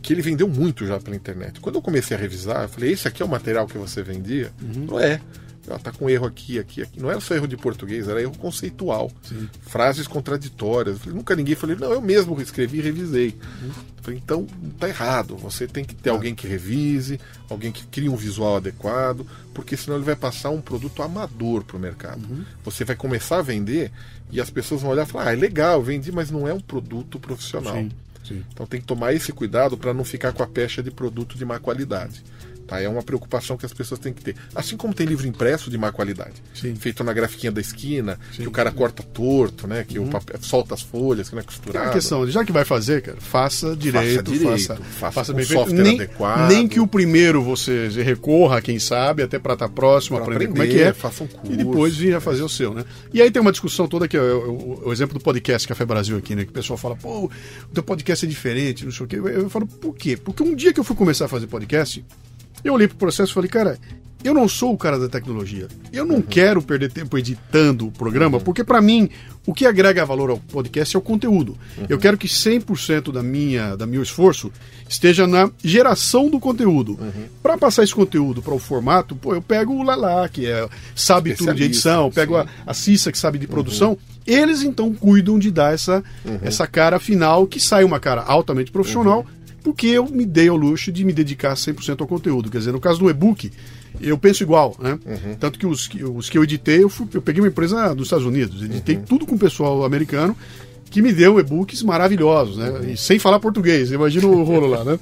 Que ele vendeu muito já pela internet. Quando eu comecei a revisar, eu falei, esse aqui é o material que você vendia? Não é. Ó, tá com erro aqui, aqui, aqui. Não era só erro de português, era erro conceitual. Frases contraditórias. Falei, nunca ninguém falei, não, eu mesmo escrevi e revisei. Eu falei, então tá errado. Você tem que ter alguém que revise, alguém que crie um visual adequado, porque senão ele vai passar um produto amador pro mercado. Você vai começar a vender e as pessoas vão olhar e falar, ah, é legal, vendi, mas não é um produto profissional. Sim, sim. Então tem que tomar esse cuidado para não ficar com a pecha de produto de má qualidade. Tá? É uma preocupação que as pessoas têm que ter. Assim como tem livro impresso de má qualidade, Sim. feito na grafiquinha da esquina, que o cara corta torto, né? Que o papel, solta as folhas, que não é Tem costurado. uma questão, já que vai fazer, cara, faça direito, direito, faça, faça bem feito. software Nem, adequado. nem que o primeiro você recorra, quem sabe, até para estar próximo, Pra aprender, como é que aprender, é. faça um curso. E depois vir a fazer o seu, né? E aí tem uma discussão toda que é o, o- o exemplo do podcast Café Brasil aqui, né? Que o pessoal fala, pô, o teu podcast é diferente, não sei o quê. Eu, eu falo, por quê? Porque um dia que eu fui começar a fazer podcast, eu olhei pro processo e falei, cara, eu não sou o cara da tecnologia. Eu não quero perder tempo editando o programa, porque para mim o que agrega valor ao podcast é o conteúdo. Eu quero que 100% da minha, da meu esforço esteja na geração do conteúdo. Para passar esse conteúdo para o formato, pô, eu pego o Lala, que é, sabe tudo de edição, pego a, a Cissa, que sabe de produção. Eles então cuidam de dar essa, essa cara final, que sai uma cara altamente profissional, porque eu me dei ao luxo de me dedicar 100% ao conteúdo. Quer dizer, no caso do e-book, eu penso igual, né? Tanto que os, que os que eu editei, eu, fui- eu peguei uma empresa dos Estados Unidos, editei tudo com o pessoal americano, que me deu e-books maravilhosos, né? E sem falar português, imagina o rolo lá, né?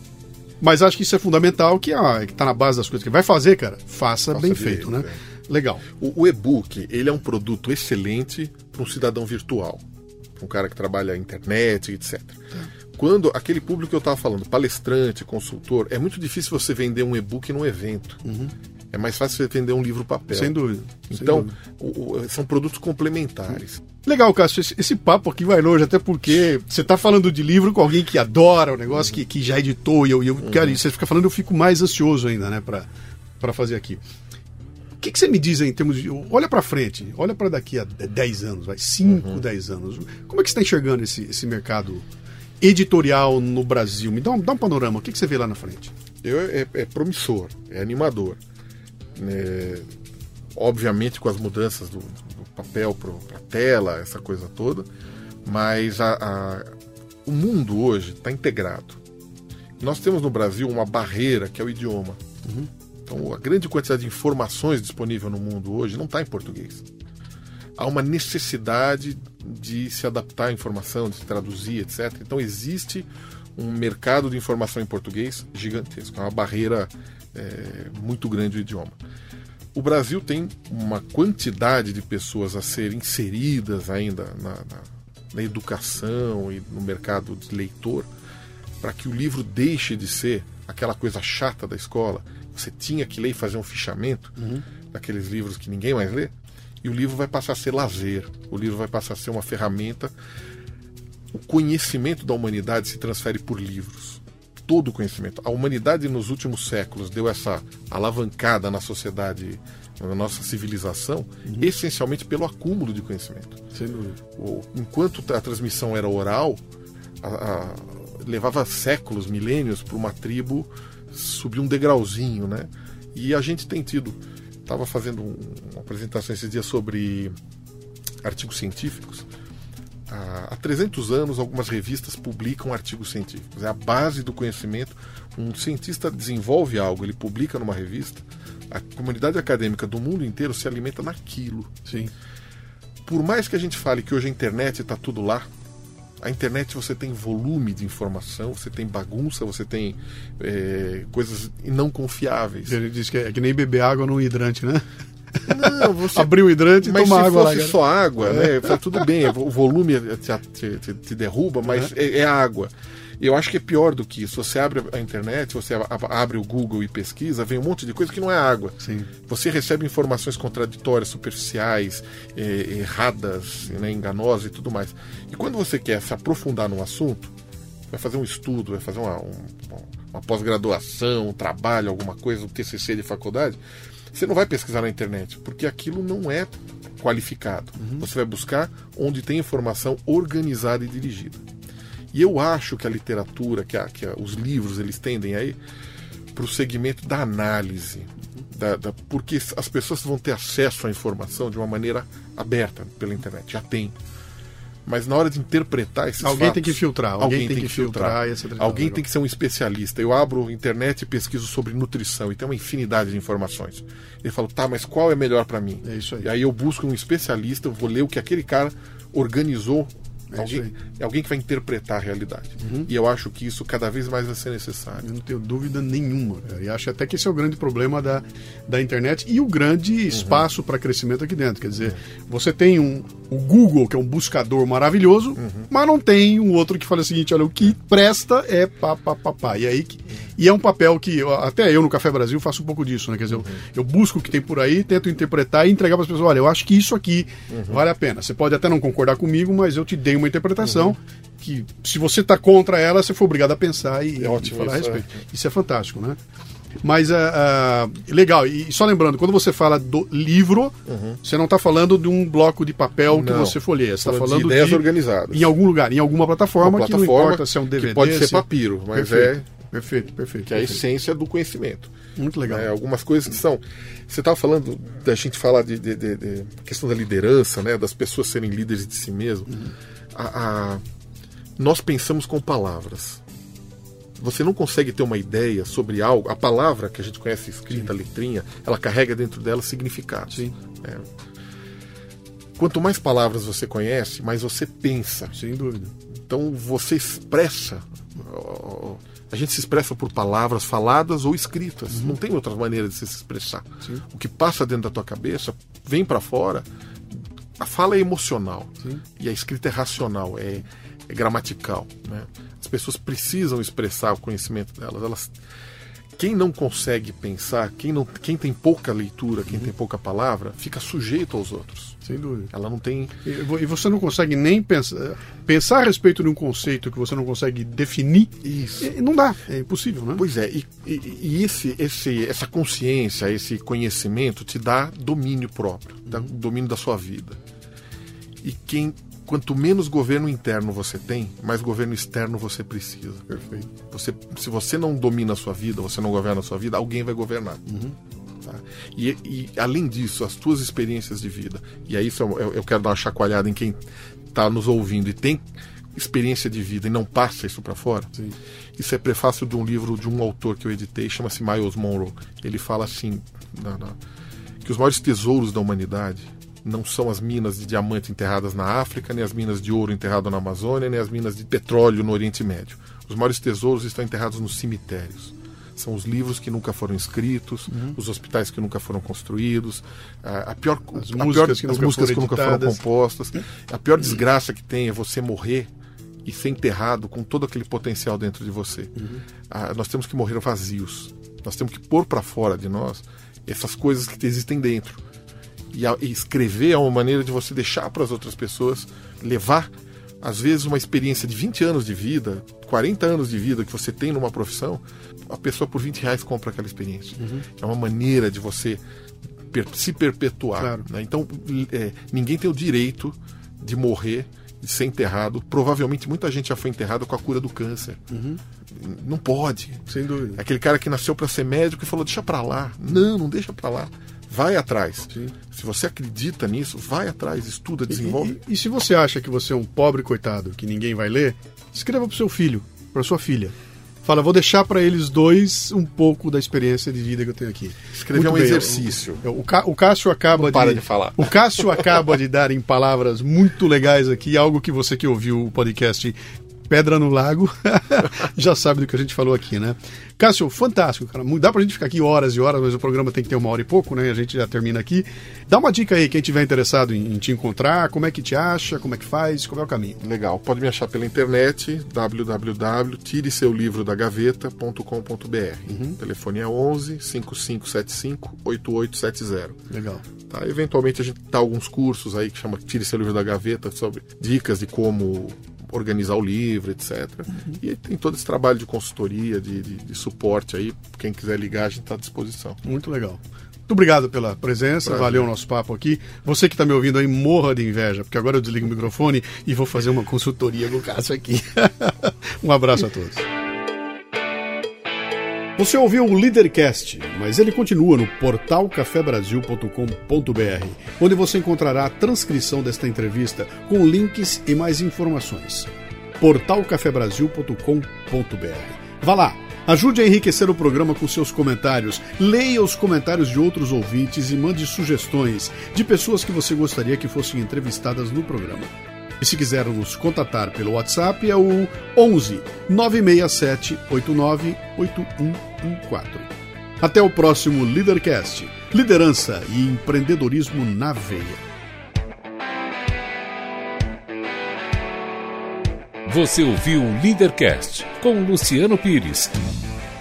Mas acho que isso é fundamental, que, ah, que tá na base das coisas que vai fazer, cara, faça, Faça bem feito, né? é. Legal. O, o e-book, ele é um produto excelente para um cidadão virtual, um cara que trabalha na internet, etc. Quando aquele público que eu estava falando, palestrante, consultor, é muito difícil você vender um e-book num evento. É mais fácil você vender um livro papel. Sem dúvida. sem Então, dúvida. o- o- são produtos complementares. Legal, Cássio, esse, esse papo aqui vai longe, até porque você está falando de livro com alguém que adora o negócio, que, que já editou, e eu, eu cara, e você fica falando, eu fico mais ansioso ainda, né, para fazer aqui. O que, que você me diz aí em termos de. Olha para frente, olha para daqui a 10 anos, vai, 5, 10 anos. Como é que você está enxergando esse, esse mercado editorial no Brasil? Me dá um, dá um panorama, o que, que você vê lá na frente? Eu, é, é promissor, é animador. É, obviamente com as mudanças do, do papel para tela, essa coisa toda, mas a- a- o mundo hoje está integrado. Nós temos no Brasil uma barreira que é o idioma. Então a grande quantidade de informações disponível no mundo hoje não está em português. Há uma necessidade de se adaptar à informação, de se traduzir, etc. Então existe um mercado de informação em português gigantesco, é uma barreira é, muito grande o idioma. O Brasil tem uma quantidade de pessoas a serem inseridas ainda na, na- na educação e no mercado de leitor para que o livro deixe de ser aquela coisa chata da escola. Você tinha que ler e fazer um fichamento daqueles livros que ninguém mais lê. E o livro vai passar a ser lazer, o livro vai passar a ser uma ferramenta. O conhecimento da humanidade se transfere por livros. Todo o conhecimento. A humanidade nos últimos séculos deu essa alavancada na sociedade, na nossa civilização, essencialmente pelo acúmulo de conhecimento. Sem dúvida. Enquanto a transmissão era oral, a- a- levava séculos, milênios para uma tribo subir um degrauzinho, né? E a gente tem tido, estava fazendo um, uma apresentação esses dias sobre artigos científicos. Há 300 anos, algumas revistas publicam artigos científicos. É a base do conhecimento. Um cientista desenvolve algo, ele publica numa revista. A comunidade acadêmica do mundo inteiro se alimenta naquilo. Sim. Por mais que a gente fale que hoje a internet está tudo lá, a internet você tem volume de informação, você tem bagunça, você tem é, coisas não confiáveis. Ele diz que é que nem beber água num hidrante, né? Não, você... *laughs* Abrir o hidrante e mas tomar se água fosse lá. só água, né? tá tudo bem, o volume te, te- te derruba, mas é, é água. Eu acho que é pior do que isso. Você abre a internet, você abre o Google e pesquisa, vem um monte de coisa que não é água. Sim. Você recebe informações contraditórias, superficiais, eh, erradas, né, enganosas e tudo mais. E quando você quer se aprofundar num assunto, vai fazer um estudo, vai fazer uma, um- uma pós-graduação, um trabalho, alguma coisa, um TCC de faculdade, você não vai pesquisar na internet, porque aquilo não é qualificado. Você vai buscar onde tem informação organizada e dirigida. E eu acho que a literatura, que, a- que a- os livros, eles tendem aí para o segmento da análise. Da, da- porque as pessoas vão ter acesso à informação de uma maneira aberta pela internet, já tem. Mas na hora de interpretar esses Alguém fatos, tem que filtrar, alguém tem que filtrar, etc. Alguém tem que ser um especialista. Eu abro a internet e pesquiso sobre nutrição e tem uma infinidade de informações. Ele fala, tá, mas qual é melhor para mim? É isso aí. E aí eu busco um especialista, eu vou ler o que aquele cara organizou. É alguém. Uhum. é alguém que vai interpretar a realidade. E eu acho que isso cada vez mais vai ser necessário. Eu não tenho dúvida nenhuma. cara. E acho até que esse é o grande problema da, da internet e o grande Uhum. espaço para crescimento aqui dentro. Quer dizer, você tem um, o Google, que é um buscador maravilhoso, Uhum. mas não tem um outro que fala o seguinte: olha, o que presta é pá, pá, pá, pá. E, aí, que- e é um papel que até eu no Café Brasil faço um pouco disso, né? Quer dizer, eu, Uhum. eu busco o que tem por aí, tento interpretar e entregar para as pessoas: olha, eu acho que isso aqui Uhum. vale a pena. Você pode até não concordar comigo, mas eu te dei uma interpretação Uhum. que, se você está contra ela, você foi obrigado a pensar e, É ótimo e falar a isso, é. respeito. Isso é fantástico, né? Mas ah, ah, legal, e só lembrando, quando você fala do livro, você não está falando de um bloco de papel que Uhum. Não. você folheia, você está Falando de ideias de, organizadas. em algum lugar, em alguma plataforma, Uma que não plataforma importa se é um DVD. que pode ser se é- papiro, mas perfeito, é perfeito, perfeito. que é a perfeito. essência do conhecimento. Muito legal. né? Algumas coisas que são. Você estava falando da gente falar de, de- de- de questão da liderança, né? das pessoas serem líderes de si mesmo. A- a- nós pensamos com palavras. Você não consegue ter uma ideia sobre algo. A palavra que a gente conhece escrita, a letrinha, ela carrega dentro dela significados. Sim. É. Quanto mais palavras você conhece, mais você pensa. Sem dúvida. Então você expressa. A gente se expressa por palavras faladas ou escritas. Não tem outra maneira de se expressar. Sim. O que passa dentro da tua cabeça vem para fora. A fala é emocional Sim. e a escrita é racional, é, é gramatical. Né? As pessoas precisam expressar o conhecimento delas. Elas, quem não consegue pensar, quem, não, quem tem pouca leitura, quem tem pouca palavra, fica sujeito aos outros. Sem dúvida. Ela não tem E vo- você não consegue nem pensar, pensar a respeito de um conceito que você não consegue definir. isso. Não dá, é impossível, né? Pois é, e, e- e esse, esse, essa consciência, esse conhecimento te dá domínio próprio, dá domínio da sua vida. E quem, quanto menos governo interno você tem, mais governo externo você precisa. Perfeito. Você, se você não domina a sua vida, você não governa a sua vida, alguém vai governar. Tá? E, e, além disso, as tuas experiências de vida, e aí isso eu, eu- eu quero dar uma chacoalhada em quem está nos ouvindo e tem experiência de vida e não passa isso para fora. Sim. Isso é prefácio de um livro de um autor que eu editei, chama-se Miles Monroe. Ele fala assim: na- na- que os maiores tesouros da humanidade não são as minas de diamante enterradas na África, nem as minas de ouro enterradas na Amazônia, nem as minas de petróleo no Oriente Médio. Os maiores tesouros estão enterrados nos cemitérios. São os livros que nunca foram escritos, os hospitais que nunca foram construídos, a, pior, As a músicas pior- que as nunca músicas foram que nunca foram compostas. A pior desgraça que tem é você morrer e ser enterrado com todo aquele potencial dentro de você. Ah, nós temos que morrer vazios. Nós temos que pôr para fora de nós essas coisas que existem dentro. E, a- e escrever é uma maneira de você deixar para as outras pessoas levar, às vezes, uma experiência de 20 anos de vida, 40 anos de vida que você tem numa profissão, a pessoa por 20 reais compra aquela experiência. É uma maneira de você per- se perpetuar. Claro. né? Então, é, ninguém tem o direito de morrer de ser enterrado. Provavelmente muita gente já foi enterrada com a cura do câncer. Uhum. Não pode. Sem dúvida. Aquele cara que nasceu para ser médico e falou: deixa para lá. Não, não deixa para lá. Vai atrás. Sim. Se você acredita nisso, vai atrás, estuda, desenvolve. E, e, e, se você acha que você é um pobre coitado que ninguém vai ler, escreva para seu filho, para sua filha. Fala, vou deixar para eles dois um pouco da experiência de vida que eu tenho aqui. Escrever um bem, exercício. O, o, o, Cássio acaba Não para de, de falar. O Cássio acaba de dar em palavras muito legais aqui algo que você que ouviu o podcast Pedra no Lago, *laughs* já sabe do que a gente falou aqui, né? Cássio, fantástico, cara. Dá pra gente ficar aqui horas e horas, mas o programa tem que ter uma hora e pouco, né? A gente já termina aqui. Dá uma dica aí, quem tiver interessado em, em te encontrar, como é que te acha, como é que faz, qual é o caminho? Legal, pode me achar pela internet, www.tireseulivrogaveta.com.br. Uhum. O telefone é 11 5575 8870. Legal. Tá? Eventualmente a gente dá alguns cursos aí que chama Tire Seu Livro da Gaveta sobre dicas de como organizar o livro, etc. Uhum. E tem todo esse trabalho de consultoria, de, de, de suporte aí. Quem quiser ligar, a gente está à disposição. Muito legal. Muito obrigado pela presença, Prazer. valeu o nosso papo aqui. Você que está me ouvindo aí, morra de inveja, porque agora eu desligo o microfone e vou fazer uma consultoria com o Cássio aqui. *laughs* um abraço a todos. Você ouviu o Leadercast, mas ele continua no portal cafebrasil.com.br, onde você encontrará a transcrição desta entrevista com links e mais informações. portalcafebrasil.com.br. Vá lá, ajude a enriquecer o programa com seus comentários, leia os comentários de outros ouvintes e mande sugestões de pessoas que você gostaria que fossem entrevistadas no programa. E se quiser nos contatar pelo WhatsApp é o 11 967 89 8114. Até o próximo Leadercast. Liderança e empreendedorismo na veia. Você ouviu o Leadercast com Luciano Pires.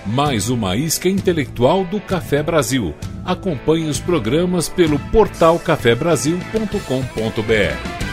Mais uma isca intelectual do Café Brasil. Acompanhe os programas pelo portal cafebrasil.com.br.